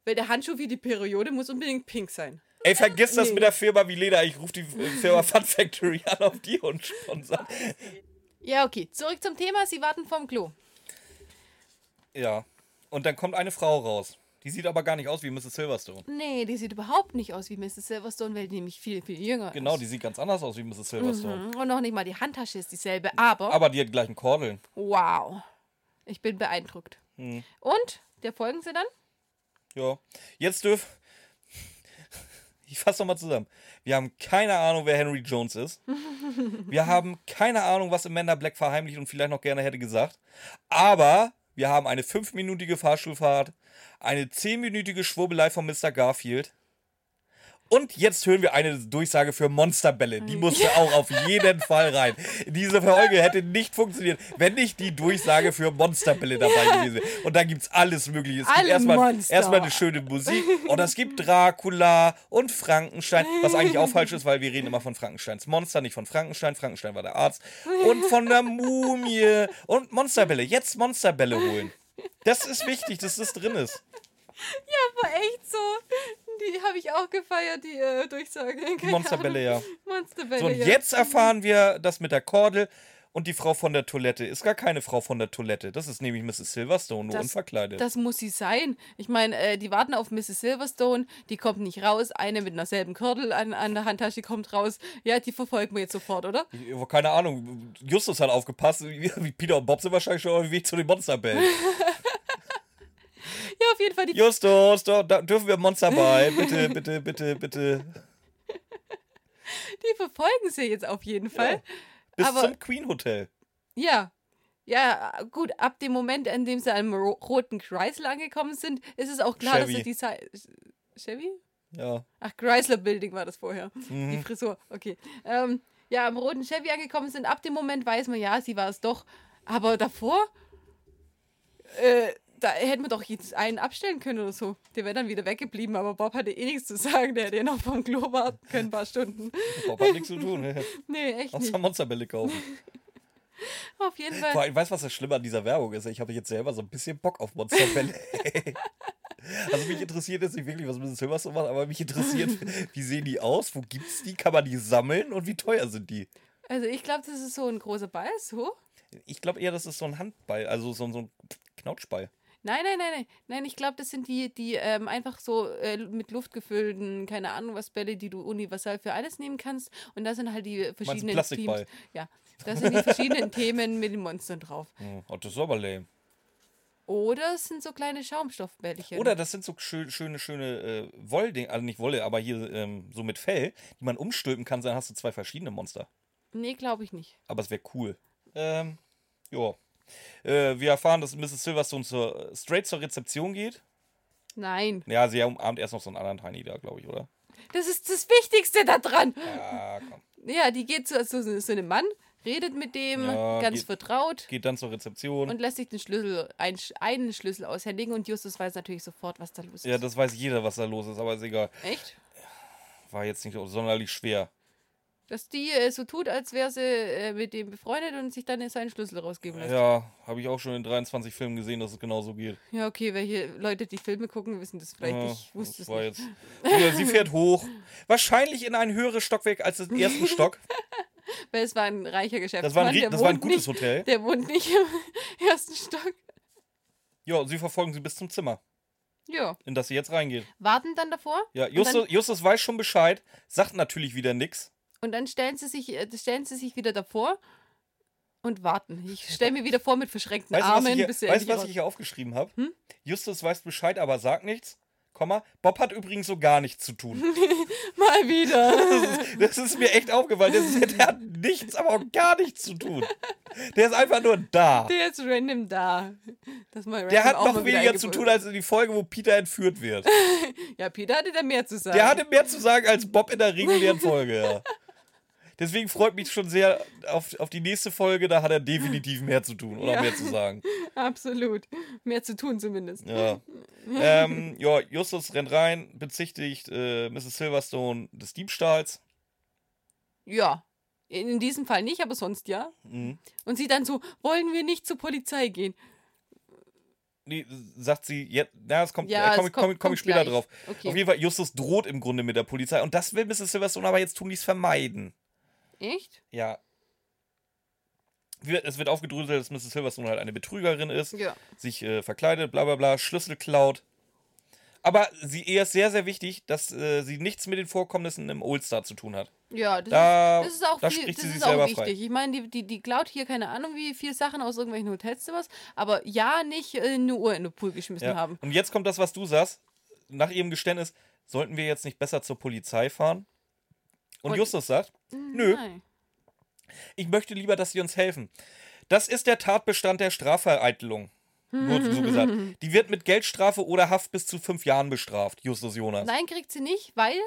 Weil der Handschuh wie die Periode muss unbedingt pink sein. Ey, vergiss das Nee. mit der Firma wie Leder. Ich rufe die Firma [laughs] Fun Factory an, auf die und sponsern. Ja, okay. Zurück zum Thema. Sie warten vorm Klo. Ja. Und dann kommt eine Frau raus. Die sieht aber gar nicht aus wie Mrs. Silverstone. Nee, die sieht überhaupt nicht aus wie Mrs. Silverstone, weil die nämlich viel, viel jünger Genau, ist. die sieht ganz anders aus wie Mrs. Silverstone. Mhm. Und noch nicht mal die Handtasche ist dieselbe. Aber, Aber die hat gleich einen Kordeln. wow. Ich bin beeindruckt. Hm. Und? Der folgen sie dann? Ja. Jetzt dürf. Ich fasse nochmal zusammen. Wir haben keine Ahnung, wer Henry Jones ist. Wir [laughs] haben keine Ahnung, was Amanda Black verheimlicht und vielleicht noch gerne hätte gesagt. Aber wir haben eine fünfminütige Fahrschulfahrt, eine zehnminütige Schwurbelei von Mr. Garfield. Und jetzt hören wir eine Durchsage für Monsterbälle. Die musste auch auf jeden Fall rein. Diese Folge hätte nicht funktioniert, wenn nicht die Durchsage für Monsterbälle dabei gewesen wäre. Und da gibt es alles Mögliche. Es gibt erstmal, erstmal eine schöne Musik. Und es gibt Dracula und Frankenstein. Was eigentlich auch falsch ist, weil wir reden immer von Frankensteins Monster, nicht von Frankenstein. Frankenstein war der Arzt. Und von der Mumie. Und Monsterbälle. Jetzt Monsterbälle holen. Das ist wichtig, dass das drin ist. War echt so. Die habe ich auch gefeiert, die äh, Durchsage. Keine Monsterbälle, ja. Monsterbälle, So, und ja. jetzt erfahren wir das mit der Kordel und die Frau von der Toilette. Ist gar keine Frau von der Toilette. Das ist nämlich Mrs. Silverstone, nur Das- unverkleidet. Das muss sie sein. Ich meine, äh, die warten auf Mrs. Silverstone, die kommt nicht raus. Eine mit einer selben Kordel an, an der Handtasche kommt raus. Ja, die verfolgen wir jetzt sofort, oder? Ich- keine Ahnung, Justus hat aufgepasst. Peter und Bob sind wahrscheinlich schon auf dem Weg zu den Monsterbällen. [laughs] Ja, auf jeden Fall. Die, Justus, da, dürfen wir Monster bei. Bitte, [laughs] bitte, bitte, bitte. die verfolgen sie jetzt auf jeden Fall. Bis Aber- zum Queen Hotel. Ja. Ja, gut, ab dem Moment, an dem sie an einem ro roten Chrysler angekommen sind, ist es auch klar, Chevy. dass sie die Chevy? Ja. Ach, Chrysler Building war das vorher. Mhm. Die Frisur, okay. Ähm, ja, am roten Chevy angekommen sind. Ab dem Moment weiß man, ja, sie war es doch. Aber davor, äh, da hätten wir doch jetzt einen abstellen können oder so. Der wäre dann wieder weggeblieben, aber Bob hatte eh nichts zu sagen. Der hätte ja noch vom Klo warten können, ein paar Stunden. Bob hat nichts zu tun. [laughs] Nee, echt Außer nicht. Monsterbälle kaufen. [laughs] Auf jeden Fall. Vor allem, weißt du, was das Schlimme an dieser Werbung ist? Ich habe jetzt selber so ein bisschen Bock auf Monsterbälle. [laughs] also mich interessiert jetzt nicht wirklich, was Mrs. Silverstone macht, aber mich interessiert, wie sehen die aus? Wo gibt's die? Kann man die sammeln? Und wie teuer sind die? Also ich glaube, das ist so ein großer Ball, so. Ich glaube eher, das ist so ein Handball, also so, so ein Knautschball. Nein, nein, nein, nein. Nein, ich glaube, das sind die, die ähm, einfach so äh, mit Luft gefüllten, keine Ahnung was, Bälle, die du universal für alles nehmen kannst. Und da sind halt die verschiedenen? Themes. Ja, da sind die verschiedenen [laughs] Themen mit den Monstern drauf. Hm, oh, das ist aber lame. Oder es sind so kleine Schaumstoffbällchen. Oder das sind so schön, schöne, schöne äh, Wollding, also nicht Wolle, aber hier ähm, so mit Fell, die man umstülpen kann, dann hast du zwei verschiedene Monster. Nee, glaube ich nicht. Aber es wäre cool. Ähm, ja. Äh, wir erfahren, dass Mrs. Silverstone zur, straight zur Rezeption geht. Nein. Ja, sie umarmt erst noch so einen anderen Tiny da, glaube ich, oder? Das ist das Wichtigste da dran. Ja, komm. Ja, die geht zu, zu so einem Mann, redet mit dem, Ja, ganz geht- vertraut. Geht dann zur Rezeption. Und lässt sich den Schlüssel, ein, einen Schlüssel aushändigen und Justus weiß natürlich sofort, was da los ist. ja, das weiß jeder, was da los ist, aber ist egal. Echt? War jetzt nicht sonderlich schwer. Dass die äh, so tut, als wäre sie äh, mit dem befreundet und sich dann seinen Schlüssel rausgeben lässt. Ja. Ja, habe ich auch schon in 23 Filmen gesehen, dass es genauso geht. okay, welche Leute, die Filme gucken, wissen das vielleicht. Ja, ich wusste das es nicht. jetzt. Ja, sie fährt hoch. Wahrscheinlich in ein höheres Stockwerk als den ersten Stock. [laughs] Weil es war ein reicher Das Geschäftsmann. war ein, das war ein gutes nicht, Hotel. Der wohnt nicht im [laughs] ersten Stock. Ja, sie verfolgen sie bis zum Zimmer, Ja. in das sie jetzt reingeht. Warten dann davor Ja, Justus, Justus weiß schon Bescheid, sagt natürlich wieder nix. Und dann stellen sie sich, äh, stellen sie sich wieder davor und warten. Ich stelle mir wieder vor mit verschränkten Weißt Armen. ich hier, weißt, du, was ich hier aufgeschrieben habe? Hm? Justus weiß Bescheid, aber sagt nichts. Komma, Bob hat übrigens so gar nichts zu tun. [laughs] Mal wieder. [laughs] Das ist, das ist mir echt aufgefallen. Ist, der hat nichts, aber auch gar nichts zu tun. Der ist einfach nur da. Der ist random da. Das mal Der random hat auch noch weniger zu tun als in die Folge, wo Peter entführt wird. [laughs] Ja, Peter hatte da mehr zu sagen. Der hatte mehr zu sagen als Bob in der regulären Folge, ja. Deswegen freut mich schon sehr auf, auf die nächste Folge, da hat er definitiv mehr zu tun oder Ja. mehr zu sagen. [laughs] Absolut. Mehr zu tun zumindest. Ja. ähm, ja, Justus rennt rein, bezichtigt äh, Mrs. Silverstone des Diebstahls. Ja. In, diesem Fall nicht, aber sonst ja. Mhm. Und sie dann so, wollen wir nicht zur Polizei gehen? Nee, sagt sie, jetzt, na, es kommt, Ja, äh, komm, es komm, komm kommt ich später gleich. drauf. Okay. Auf jeden Fall, Justus droht im Grunde mit der Polizei und das will Mrs. Silverstone aber jetzt tun, die es vermeiden. Echt? Ja. Es wird aufgedröselt, dass Mrs. Silverstone halt eine Betrügerin ist, Ja. sich äh, verkleidet, bla bla bla, Schlüssel klaut. Aber sie, ist sehr, sehr wichtig, dass äh, sie nichts mit den Vorkommnissen im Oldstar zu tun hat. Ja, das, Da- ist, das ist auch, da viel, spricht das sie sich ist auch wichtig. frei. Ich meine, die, die, die klaut hier keine Ahnung, wie viel Sachen aus irgendwelchen Hotelzimmers, aber ja, nicht äh, eine Uhr in den Pool geschmissen Ja. haben. Und jetzt kommt das, was du sagst. Nach ihrem Geständnis, sollten wir jetzt nicht besser zur Polizei fahren? Und, Und- Justus sagt, nö, Nein. ich möchte lieber, dass sie uns helfen. Das ist der Tatbestand der Strafvereitelung. Wurde so gesagt. [laughs] Die wird mit Geldstrafe oder Haft bis zu fünf Jahren bestraft, Justus Jonas. Nein, kriegt sie nicht, weil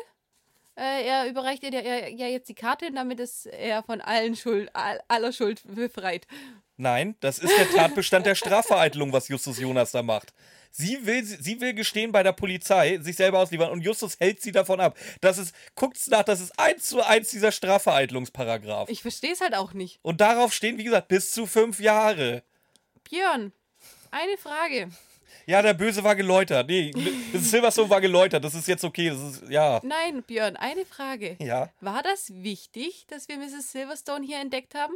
äh, er überreicht ihr ja, jetzt die Karte, damit ist er von allen Schuld, all, aller Schuld befreit. Nein, das ist der Tatbestand der Strafvereitelung, was Justus Jonas da macht. Sie will, sie will gestehen bei der Polizei, sich selber ausliefern und Justus hält sie davon ab. Das ist, guckt's nach, das ist eins zu eins dieser Strafvereitelungsparagraf. Ich verstehe es halt auch nicht. Und darauf stehen, wie gesagt, bis zu fünf Jahre. Björn, eine Frage. Ja, der Böse war geläutert. Nee, [laughs] Silverstone war geläutert. Das ist jetzt okay. Das ist, ja. Nein, Björn, eine Frage. Ja. War das wichtig, dass wir Mrs. Silverstone hier entdeckt haben?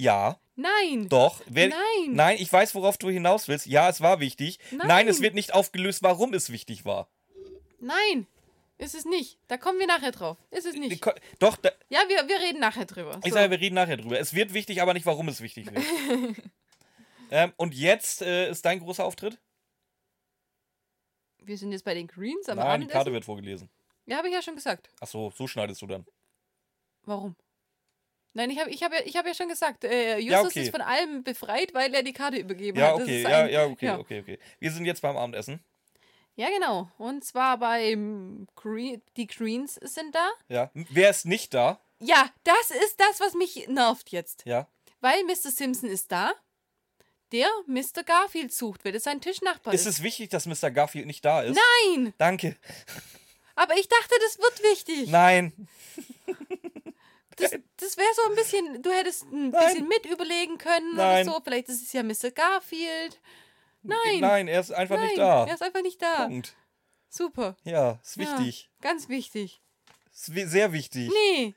Ja. Nein. Doch. Wer, Nein. Nein, ich weiß, worauf du hinaus willst. Ja, es war wichtig. Nein. Nein. es wird nicht aufgelöst, warum es wichtig war. Nein, ist es nicht. Da kommen wir nachher drauf. Ist es nicht. Doch, da, Ja, wir, wir reden nachher drüber. ich So. sage, wir reden nachher drüber. Es wird wichtig, aber nicht, warum es wichtig wird. [laughs] ähm, und jetzt äh, ist dein großer Auftritt? Wir sind jetzt bei den Greens am Nein, die Abendessen. Karte wird vorgelesen. Ja, habe ich ja schon gesagt. Ach so, so schneidest du dann. Warum? Nein, ich habe ich hab ja, ich hab ja schon gesagt, äh, Justus Ja, okay. ist von allem befreit, weil er die Karte übergeben Ja, hat. Okay, ist ja, ein- ja, okay, ja. okay, okay. Wir sind jetzt beim Abendessen. Ja, genau. Und zwar beim Green, die Greens sind da. Ja. Wer ist nicht da? Ja, das ist das, was mich nervt jetzt. Ja. Weil Mr. Simpson ist da, der Mr. Garfield sucht, weil das sein Tischnachbar Ist ist. es wichtig, dass Mr. Garfield nicht da ist? Nein, Danke. aber ich dachte, das wird wichtig. Nein. [laughs] Das, das wäre so ein bisschen, du hättest ein Nein. bisschen mit überlegen können Nein. oder so. Vielleicht ist es ja Mr. Garfield. Nein. Nein, er ist einfach Nein, nicht da. Er ist einfach nicht da. Punkt. Super. Ja, ist Ja, wichtig. ganz wichtig. Ist sehr wichtig. Nee.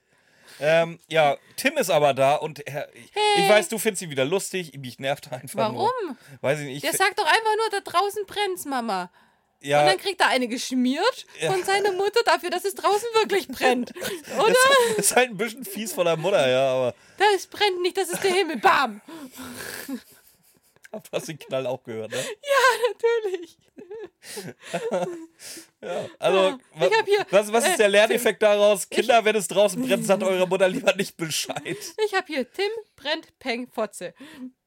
Ähm, ja, Tim ist aber da und er, ich, ich Hey. weiß, du findest ihn wieder lustig. Mich nervt er einfach nur. Warum? Weiß ich nicht. Ich, Der sagt doch einfach nur, da draußen brennt's, Mama. Ja, Und dann kriegt er eine geschmiert von seiner Mutter dafür, dass es draußen wirklich brennt. [laughs] Oder? das ist halt ein bisschen fies von der Mutter, ja, aber Da es brennt nicht, das ist der Himmel. Bam! du hast den Knall auch gehört, ne? Natürlich. [laughs] Also, wa- ich hab hier, was, was äh, ist der Lerneffekt daraus? Kinder, wenn es draußen brennt, sagt eure Mutter lieber nicht Bescheid. Ich habe hier Tim brennt Peng Fotze.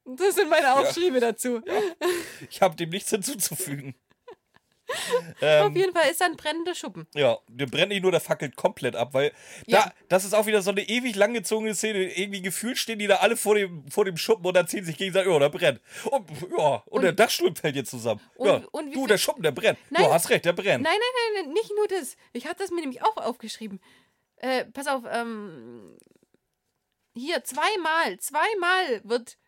Das sind meine Aufschriebe dazu. Ich habe dem nichts hinzuzufügen. Auf Ähm, jeden Fall ist da ein brennender Schuppen. ja, der brennt nicht nur, der fackelt komplett ab, weil Ja. da, das ist auch wieder so eine ewig langgezogene Szene. Irgendwie gefühlt stehen die da alle vor dem, vor dem Schuppen und erzählen sich gegenseitig, ja, der brennt. Und, ja, und, der Dachstuhl fällt jetzt zusammen. Und- ja, und du, der Schuppen, der brennt. Nein. Du hast recht, der brennt. Nein, nein, nein, nein, nicht nur das. Ich hatte das mir nämlich auch aufgeschrieben. Äh, pass auf, ähm. Hier, zweimal, zweimal wird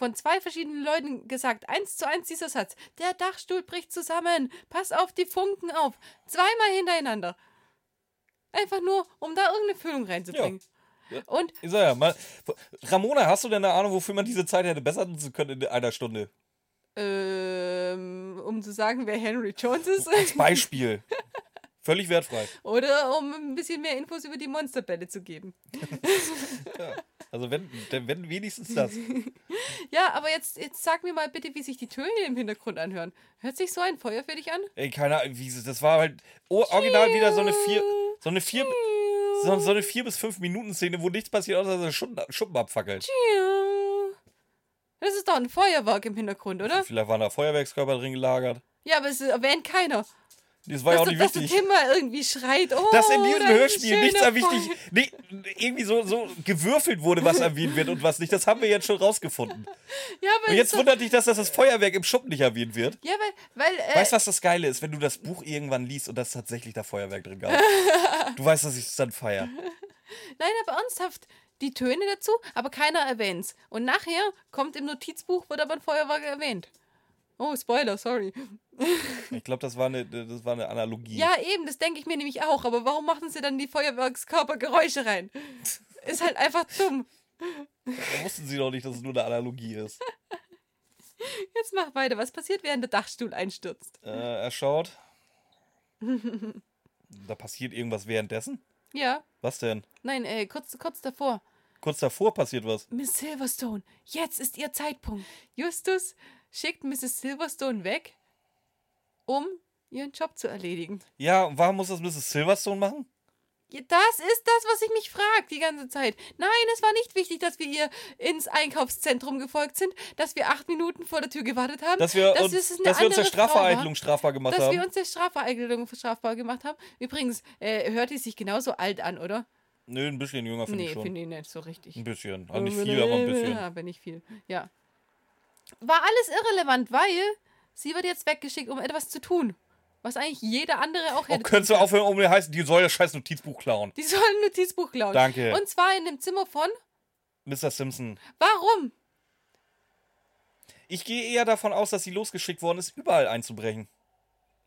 von zwei verschiedenen Leuten gesagt, eins zu eins dieser Satz. Der Dachstuhl bricht zusammen. Pass auf die Funken auf. Zweimal hintereinander. Einfach nur, um da irgendeine Füllung reinzubringen. Ja. Und Ich sag ja mal, Ramona, hast du denn eine Ahnung, wofür man diese Zeit hätte besser nutzen können in einer Stunde? ähm, um zu sagen, wer Henry Jones ist. Als Beispiel. [laughs] Völlig wertfrei. Oder um ein bisschen mehr Infos über die Monsterbälle zu geben. [laughs] Also wenn, wenn wenigstens das. [laughs] Ja, aber jetzt, jetzt sag mir mal bitte, wie sich die Töne im Hintergrund anhören. Hört sich so ein Feuer für dich an? Ey, keine Ahnung, wie, das war halt o- original wieder so eine vier, so eine vier, so, so eine vier bis fünf Minuten Szene, wo nichts passiert, außer dass Schuppen, Schuppen abfackelt. Das ist doch ein Feuerwerk im Hintergrund, oder? Vielleicht waren da Feuerwerkskörper drin gelagert. Ja, aber es erwähnt keiner. Das war ja auch dass, nicht dass wichtig. Tim mal irgendwie schreit. Oh, Dass in diesem Hörspiel nichts erwichtig, nee, irgendwie so, so gewürfelt wurde, was erwähnt wird und was nicht. Das haben wir jetzt schon rausgefunden. Ja, aber Und jetzt es- wundert dich, dass das, das Feuerwerk im Schuppen nicht erwähnt wird. Ja, weil, weil äh, Weißt du, was das Geile ist, wenn du das Buch irgendwann liest und das tatsächlich da Feuerwerk drin gab? [laughs] Du weißt, dass ich es dann feier. nein, aber ernsthaft, die Töne dazu, aber keiner erwähnt's. Und nachher kommt im Notizbuch, wird aber ein Feuerwerk erwähnt. Oh, Spoiler, sorry. [laughs] Ich glaube, das, war eine- das war eine Analogie. Ja, eben, das denke ich mir nämlich auch. Aber warum machen sie dann die Feuerwerkskörpergeräusche rein? [laughs] Ist halt einfach dumm. Da wussten sie doch nicht, dass es nur eine Analogie ist. Jetzt mach weiter. Was passiert, während der Dachstuhl einstürzt? Äh, er schaut. Da passiert irgendwas währenddessen? Ja, Was denn? nein, äh, kurz, kurz davor. Kurz davor passiert was. Miss Silverstone, jetzt ist ihr Zeitpunkt. Justus schickt Mrs. Silverstone weg, um ihren Job zu erledigen. Ja, und warum muss das Mrs. Silverstone machen? Ja, Das ist das, was ich mich frage die ganze Zeit. Nein, es war nicht wichtig, dass wir ihr ins Einkaufszentrum gefolgt sind, dass wir acht Minuten vor der Tür gewartet haben, Dass wir, uns, es dass wir uns der Strafvereitelung strafbar gemacht dass haben. wir uns der Strafvereitelung strafbar gemacht haben. Übrigens, äh, hört die sich genauso alt an, oder? Nö, ein bisschen jünger finde nee, ich schon. finde ich nicht so richtig. Ein bisschen. Also nicht viel, aber ein bisschen. Ja, aber nicht viel. Ja. War alles irrelevant, weil sie wird jetzt weggeschickt, um etwas zu tun. Was eigentlich jeder andere auch Oh, hätte. könntest du aufhören, um mir heißen, die soll das scheiß Notizbuch klauen. Die sollen ein Notizbuch klauen. Danke. Und zwar in dem Zimmer von. Mr. Simpson. Warum? Ich gehe eher davon aus, dass sie losgeschickt worden ist, überall einzubrechen.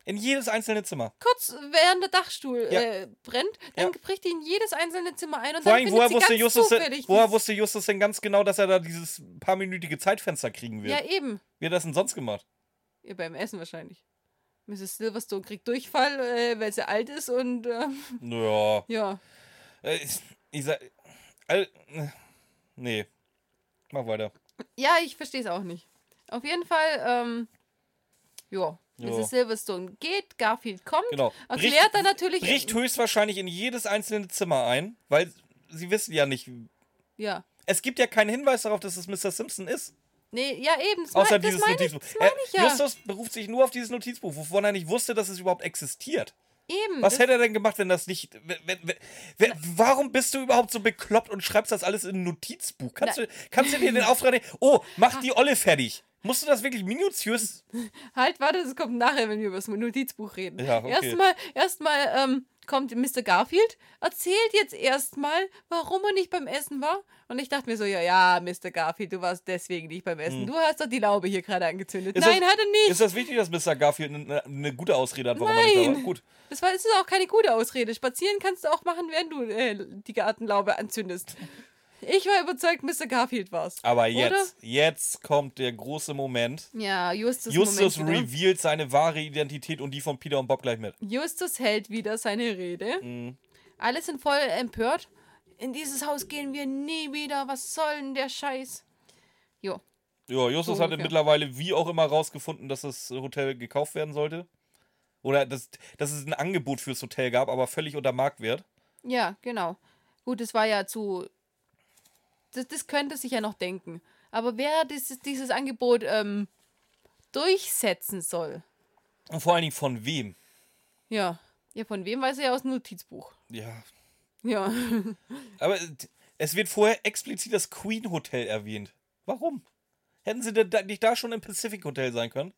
In jedes einzelne Zimmer. Kurz während der Dachstuhl Ja. äh, brennt, dann Ja. bricht die in jedes einzelne Zimmer ein und Vor dann allem, findet woher sie wusste, ganz Justus denn, zufällig woher wusste Justus denn ganz genau, dass er da dieses paarminütige Zeitfenster kriegen wird? Ja, eben. Wie hat er das denn sonst gemacht? Ja, beim Essen wahrscheinlich. Mrs. Silverstone kriegt Durchfall, äh, weil sie alt ist und ähm, Naja. ja. Äh, ich, ich sag. All, äh, nee. Mach weiter. Ja, ich verstehe es auch nicht. Auf jeden Fall, ähm, ja, Ja. Mrs. Silverstone geht, Garfield kommt, Genau. erklärt Bricht- dann natürlich. Bricht höchstwahrscheinlich in jedes einzelne Zimmer ein, weil sie wissen ja nicht. Ja. Es gibt ja keinen Hinweis darauf, dass es Mr. Simpson ist. Nee, ja, eben. Das Außer mein, dieses meine ich, Notizbuch. das meine ich Er- ja. Justus beruft sich nur auf dieses Notizbuch, wovon er nicht wusste, dass es überhaupt existiert. eben. Was hätte er denn gemacht, wenn das nicht. Wenn, wenn, wenn, wenn, warum bist du überhaupt so bekloppt und schreibst das alles in ein Notizbuch? Kannst, du, kannst du dir den Auftrag nehmen? Oh, mach die Olle fertig. Musst du das wirklich minutiös. [laughs] Halt, warte, das kommt nachher, wenn wir über das Notizbuch reden. Ja, okay. Erstmal, erstmal ähm, kommt Mr. Garfield, erzählt jetzt erstmal, warum er nicht beim Essen war. Und ich dachte mir so, ja, ja, Mr. Garfield, du warst deswegen nicht beim Essen. Du hast doch die Laube hier gerade angezündet. Hm. Ist Nein, das, hat er nicht. Ist das wichtig, dass Mr. Garfield eine, eine gute Ausrede hat, warum er nicht da war? Nein. Gut. Das war, ist auch keine gute Ausrede. Spazieren kannst du auch machen, während du äh, die Gartenlaube anzündest. Ich war überzeugt, Mr. Garfield war's. Aber jetzt, Oder? jetzt kommt der große Moment. Ja, Justus, Justus Moment revealed seine wahre Identität und die von Peter und Bob gleich mit. Justus hält wieder seine Rede. Mhm. Alle sind voll empört. In dieses Haus gehen wir nie wieder. Was soll denn der Scheiß? Jo. Ja, Justus So hatte ungefähr. mittlerweile wie auch immer rausgefunden, dass das Hotel gekauft werden sollte. Oder dass, dass es ein Angebot fürs Hotel gab, aber völlig unter Marktwert. Ja, genau. Gut, es war ja zu. Das, das könnte sich ja noch denken. Aber wer dieses, dieses Angebot ähm, durchsetzen soll, Und vor allen Dingen von wem? ja. Ja, von wem weiß er ja aus dem Notizbuch. Ja. Ja. [laughs] Aber es wird vorher explizit das Queen Hotel erwähnt. Warum? Hätten sie denn da, nicht da schon im Pacific Hotel sein können?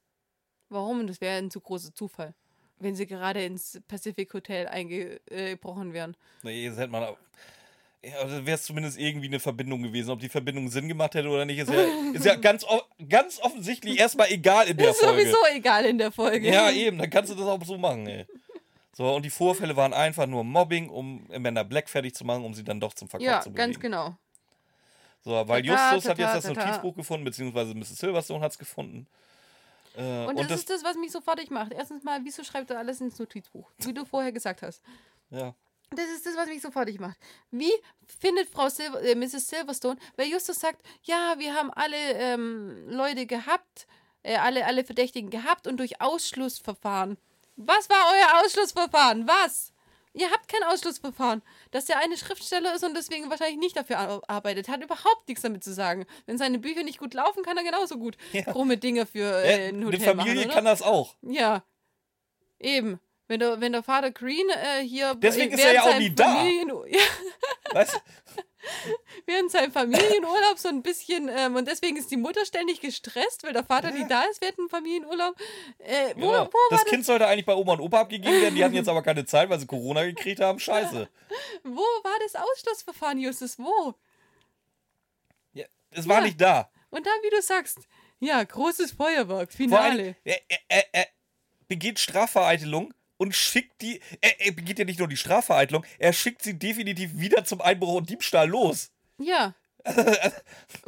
Warum? Das wäre ein zu großer Zufall. Wenn sie gerade ins Pacific Hotel eingebrochen wären. Nee, das hätte man. Ja, also wäre es zumindest irgendwie eine Verbindung gewesen. Ob die Verbindung Sinn gemacht hätte oder nicht, ist ja, ist ja [laughs] ganz, ganz offensichtlich erstmal egal in der ist Folge. sowieso egal in der Folge. Ja, eben, dann kannst du das auch so machen, ey. So, und die Vorfälle waren einfach nur Mobbing, um Amanda Black fertig zu machen, um sie dann doch zum Verkauf Ja, zu bewegen. ganz genau. So, weil Tata, Justus hat jetzt das tata, tata. Notizbuch gefunden, beziehungsweise Mrs. Silverstone hat es gefunden. Äh, Und, das, ist das, was mich so fertig macht. Erstens mal, wieso schreibt er alles ins Notizbuch? Wie du vorher gesagt hast. ja. Das ist das, was mich so fertig macht. Wie findet Frau Silver, äh, Mrs. Silverstone, weil Justus sagt, ja, wir haben alle ähm, Leute gehabt, äh, alle, alle Verdächtigen gehabt und durch Ausschlussverfahren. Was war euer Ausschlussverfahren? Was? Ihr habt kein Ausschlussverfahren. Dass der eine Schriftsteller ist und deswegen wahrscheinlich nicht dafür ar- arbeitet, hat überhaupt nichts damit zu sagen. Wenn seine Bücher nicht gut laufen, kann er genauso gut Ja. krumme Dinge für Äh, ein eine Hotel Familie machen, kann das auch. Ja. Eben. Wenn der, wenn der Vater Green äh, hier Deswegen ist er ja auch nie da. Familien, [laughs] ja, Weißt du? [laughs] während seinem Familienurlaub so ein bisschen ähm, und deswegen ist die Mutter ständig gestresst, weil der Vater nie da ist während dem Familienurlaub. Äh, wo, Genau. wo, das Kind sollte eigentlich bei Oma und Opa abgegeben werden. Die hatten jetzt aber keine Zeit, weil sie Corona gekriegt haben. Scheiße. [laughs] wo war das Ausschlussverfahren, Justus? Wo? Ja, es war Ja. nicht da. Und dann, wie du sagst, ja, großes Feuerwerk, allem, Finale. er, er, er begeht Strafvereitelung und schickt die. Er, er begeht ja nicht nur die Strafvereitelung, er schickt sie definitiv wieder zum Einbruch und Diebstahl los. Ja.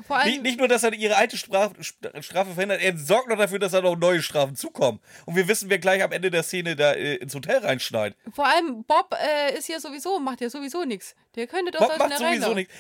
Vor Nicht, allem, nicht nur, dass er ihre alte Straf, Strafe verhindert, er sorgt noch dafür, dass da noch neue Strafen zukommen. Und wir wissen, wer gleich am Ende der Szene da äh, ins Hotel reinschneit. vor allem Bob äh, ist ja sowieso, macht ja sowieso nichts. Der könnte doch Bob macht sowieso nichts.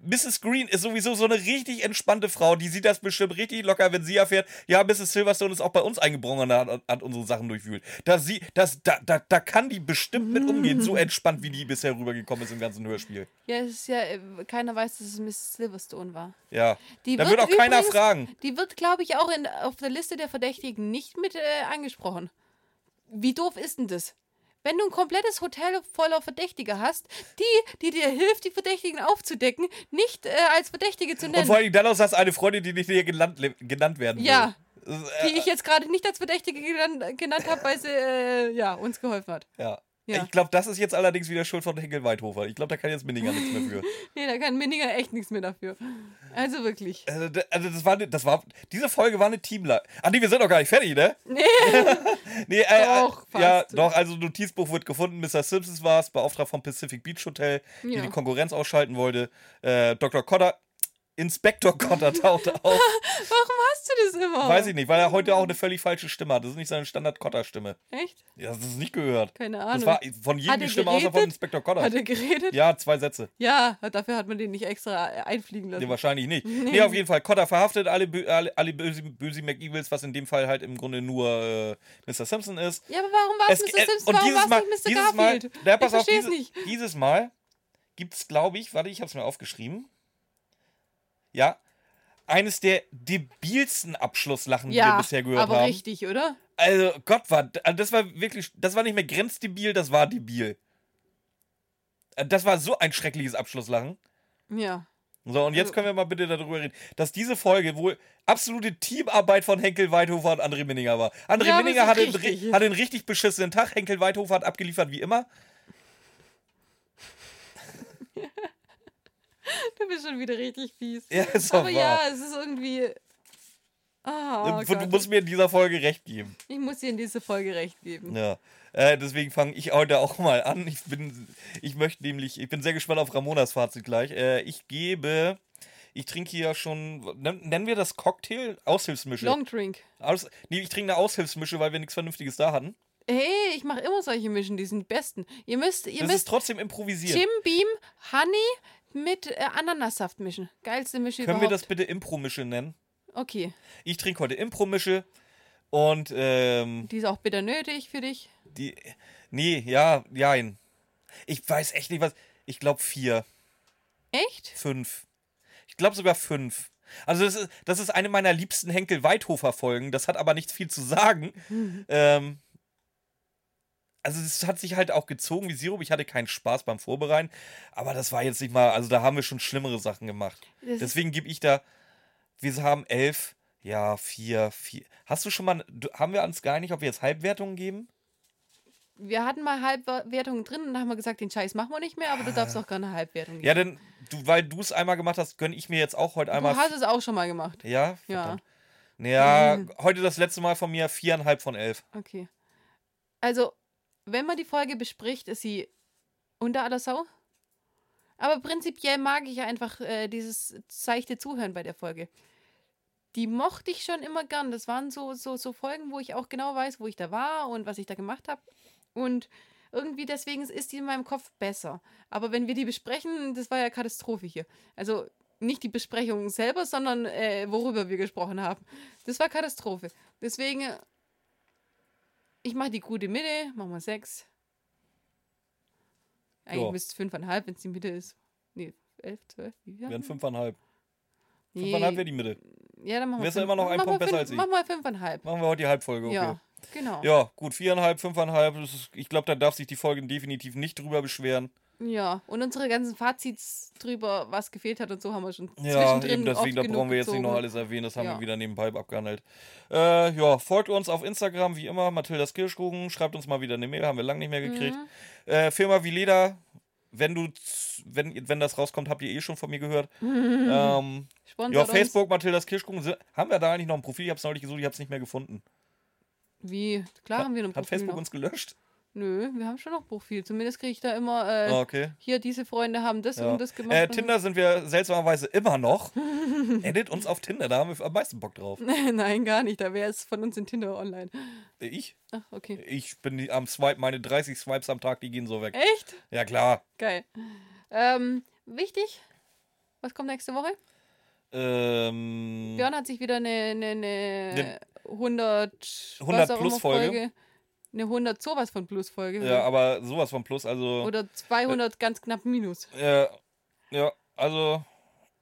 Mrs. Green ist sowieso so eine richtig entspannte Frau. Die sieht das bestimmt richtig locker, wenn sie erfährt, ja, Mrs. Silverstone ist auch bei uns eingebrochen und hat, hat unsere Sachen durchwühlt. Da, sie, das, da, da, da kann die bestimmt mit umgehen, so [laughs] entspannt, wie die bisher rübergekommen ist im ganzen Hörspiel. Ja, es ist ja, äh, keiner weiß, dass es Silverstone war. Ja. Die da wird auch keiner übrigens- fragen. Die wird, glaube ich, auch in, auf der Liste der Verdächtigen nicht mit äh, angesprochen. Wie doof ist denn das? Wenn du ein komplettes Hotel voller Verdächtiger hast, die, die dir hilft, die Verdächtigen aufzudecken, nicht äh, als Verdächtige zu Und nennen. vor allem dann hast du eine Freundin, die nicht hier genannt, genannt werden will. Ja. Äh, die ich jetzt gerade nicht als Verdächtige genannt, genannt habe, weil sie äh, ja, uns geholfen hat. ja. Ja. Ich glaube, das ist jetzt allerdings wieder Schuld von Henkel Weidhofer. Ich glaube, da kann jetzt Minninger nichts mehr für. [laughs] Nee, da kann Minninger echt nichts mehr dafür. Also wirklich. Also, also das war, das war, diese Folge war eine Teamler. Ach nee, wir sind noch gar nicht fertig, ne? [laughs] Nee. [laughs] Nee, äh, Doch, äh, ja, fast. doch, also Notizbuch wird gefunden. Mr. Simpsons war es, Beauftragter vom Pacific Beach Hotel, die Ja. die Konkurrenz ausschalten wollte. Äh, Dr. Cotter, Inspektor Cotter tauchte auf. [laughs] Warum hast du das immer? Weiß ich nicht, weil er heute auch eine völlig falsche Stimme hat. Das ist nicht seine Standard-Cotter-Stimme. Echt? Ja, das ist nicht gehört. Keine Das Ahnung. war von jedem die Stimme außer von geredet? Inspektor Cotter. Hat er geredet? Ja, zwei Sätze. Ja, dafür hat man den nicht extra einfliegen lassen. Nee, wahrscheinlich nicht. Nee, auf jeden Fall. Cotter verhaftet alle, alle, alle böse, böse McEvils, was in dem Fall halt im Grunde nur äh, Mr. Simpson ist. ja, aber warum war es Mr. äh, Simpson? und Warum dieses war Mal, es nicht Mr. dieses Mal, Garfield? ja, pass ich auf, verstehe es nicht. dieses Mal gibt es, glaube ich, warte, ich habe es mir aufgeschrieben. Ja, eines der debilsten Abschlusslachen, die wir Ja, bisher gehört aber haben. richtig, oder? Also, Gott, war, also das war wirklich, das war nicht mehr grenzdebil, das war debil. Das war so ein schreckliches Abschlusslachen. Ja. So, und jetzt Also- können wir mal bitte darüber reden, dass diese Folge wohl absolute Teamarbeit von Henkel Weidhofer und André Minninger war. André Ja, aber Minninger hatte, hatte einen richtig beschissenen Tag. Henkel Weidhofer hat abgeliefert wie immer. [laughs] Du bist schon wieder richtig fies. Ja, ist doch aber wahr. ja, es ist irgendwie. Ah, du Gott. musst mir in dieser Folge recht geben. ich muss dir in diese Folge recht geben. Ja. Äh, deswegen fange ich heute auch mal an. Ich bin, ich möchte nämlich, ich bin sehr gespannt auf Ramonas Fazit gleich. Äh, ich gebe, ich trinke hier schon, nen- nennen wir das Cocktail? Aushilfsmische. Long Drink. Aus, nee, ich trinke eine Aushilfsmische, weil wir nichts Vernünftiges da hatten. Hey, ich mache immer solche Mischen, die sind die besten. Ihr müsst, ihr Das ist müsst trotzdem improvisiert. Jim Beam Honey mit äh, Ananassaft mischen. Geilste Mische Können wir überhaupt. das bitte Impro-Mische nennen? Okay. Ich trinke heute Impro-Mische und ähm, Die ist auch bitter nötig für dich. die. Nee, ja, jein. Ich weiß echt nicht was. Ich glaube vier, Echt? fünf. Ich glaube sogar fünf. Also das ist, das ist eine meiner liebsten Henkel-Weidhofer-Folgen. Das hat aber nicht viel zu sagen. [laughs] ähm, also es hat sich halt auch gezogen wie Sirup. Ich hatte keinen Spaß beim Vorbereiten. Aber das war jetzt nicht mal, also da haben wir schon schlimmere Sachen gemacht. Das Deswegen gebe ich da, wir haben elf, ja, vier, vier. Hast du schon mal, haben wir uns geeinigt, ob wir jetzt Halbwertungen geben? Wir hatten mal Halbwertungen drin und dann haben wir gesagt, den Scheiß machen wir nicht mehr, aber du darfst auch gerne eine Halbwertung geben. Ja, denn, du, weil du es einmal gemacht hast, gönne ich mir jetzt auch heute einmal. du hast es auch schon mal gemacht. ja? Ja. Verdammt. Ja, heute das letzte Mal von mir viereinhalb von elf. Okay. Also, wenn man die Folge bespricht, ist sie unter aller Sau. Aber prinzipiell mag ich ja einfach äh, dieses seichte Zuhören bei der Folge. Die mochte ich schon immer gern. Das waren so, so, so Folgen, wo ich auch genau weiß, wo ich da war und was ich da gemacht habe. Und irgendwie deswegen ist die in meinem Kopf besser. Aber wenn wir die besprechen, das war ja Katastrophe hier. Also nicht die Besprechung selber, sondern äh, worüber wir gesprochen haben. Das war Katastrophe. Deswegen, ich mache die gute Mitte, machen wir sechs. Eigentlich Ja. müsste es fünfeinhalb, wenn es die Mitte ist. Nee, elf, zwölf, wie viel? Wären fünfeinhalb. Nee. Fünfeinhalb wäre die Mitte. Ja, dann machen wir Wärst immer noch mach Punkt besser fünf- als ich. Mach mal fünfeinhalb. Machen wir heute die Halbfolge, okay. Ja, genau. Ja, gut, viereinhalb, fünfeinhalb. Ist, ich glaube, da darf sich die Folge definitiv nicht drüber beschweren. Ja, und unsere ganzen Fazits drüber, was gefehlt hat und so, haben wir schon Ja, zwischendrin eben deswegen, da brauchen wir jetzt nicht noch alles erwähnen. Das haben Ja. wir wieder nebenbei abgehandelt. Äh, ja, folgt uns auf Instagram, wie immer, Mathildas Kirschkuchen. Schreibt uns mal wieder eine Mail, haben wir lange nicht mehr gekriegt. Mhm. Äh, Firma Vileda, wenn du, wenn, wenn das rauskommt, habt ihr eh schon von mir gehört. [laughs] ähm, Sponsert ja, uns. Facebook, Mathildas Kirschkuchen. Haben wir da eigentlich noch ein Profil? Ich hab's neulich gesucht, ich hab's nicht mehr gefunden. Wie? Klar haben wir ein Hat Profil Facebook noch. uns gelöscht? Nö, wir haben schon noch Profil. Zumindest kriege ich da immer, äh, Ah, okay. hier, diese Freunde haben das Ja. und das gemacht. Äh, Tinder sind wir seltsamerweise immer noch. [laughs] Edit uns auf Tinder, da haben wir am meisten Bock drauf. [laughs] Nein, gar nicht. Da wäre es von uns in Tinder online. Äh, Ich? Ach, okay. Ich bin am Swipe, meine 30 Swipes am Tag, die gehen so weg. Echt? Ja, klar. Geil. Ähm, wichtig. Was kommt nächste Woche? Ähm, Björn hat sich wieder eine, eine, eine Ne- 100, 100 was auch immer plus Folge. Folge. Eine 100 sowas von Plus Folge. ja, aber sowas von Plus, also. Oder 200 ganz knapp Minus. Ja, ja, also.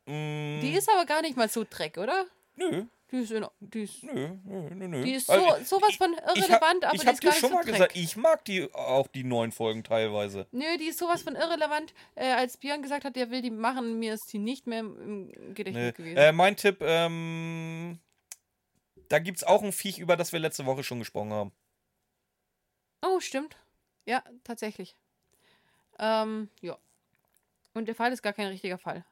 Mh, Die ist aber gar nicht mal so dreck, oder? Nö, Die ist, in, die ist, nö, nö, nö, nö. die ist so, Also, sowas von ich irrelevant, aber ich die ist dir gar nicht schon so mal dreck. gesagt, ich mag die auch die neuen Folgen teilweise. Nö, die ist sowas von irrelevant. Äh, als Björn gesagt hat, er will die machen, mir ist die nicht mehr im Gedächtnis gewesen. Äh, mein Tipp, ähm, da gibt's auch ein Viech, über das wir letzte Woche schon gesprochen haben. Oh, stimmt. Ja, tatsächlich. Ähm, ja. Und der Fall ist gar kein richtiger Fall.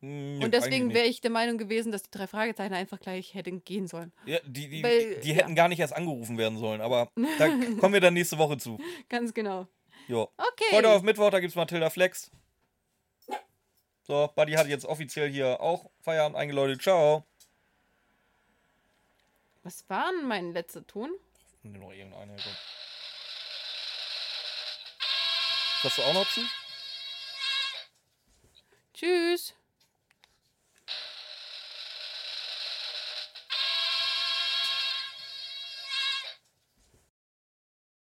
Hm, Und nee, deswegen wäre ich der Meinung gewesen, dass die drei Fragezeichen einfach gleich hätten gehen sollen. Ja, die, die, weil- die ja. hätten gar nicht erst angerufen werden sollen, aber [laughs] da kommen wir dann nächste Woche zu. Ganz genau. Jo. Okay. Heute auf Mittwoch, da gibt's Matilda Flex. So, Buddy hat jetzt offiziell hier auch Feierabend eingeläutet. Ciao. Was war denn mein letzter Ton? Nimm noch irgendeine. komm. Hast du auch noch zu? Tschüss.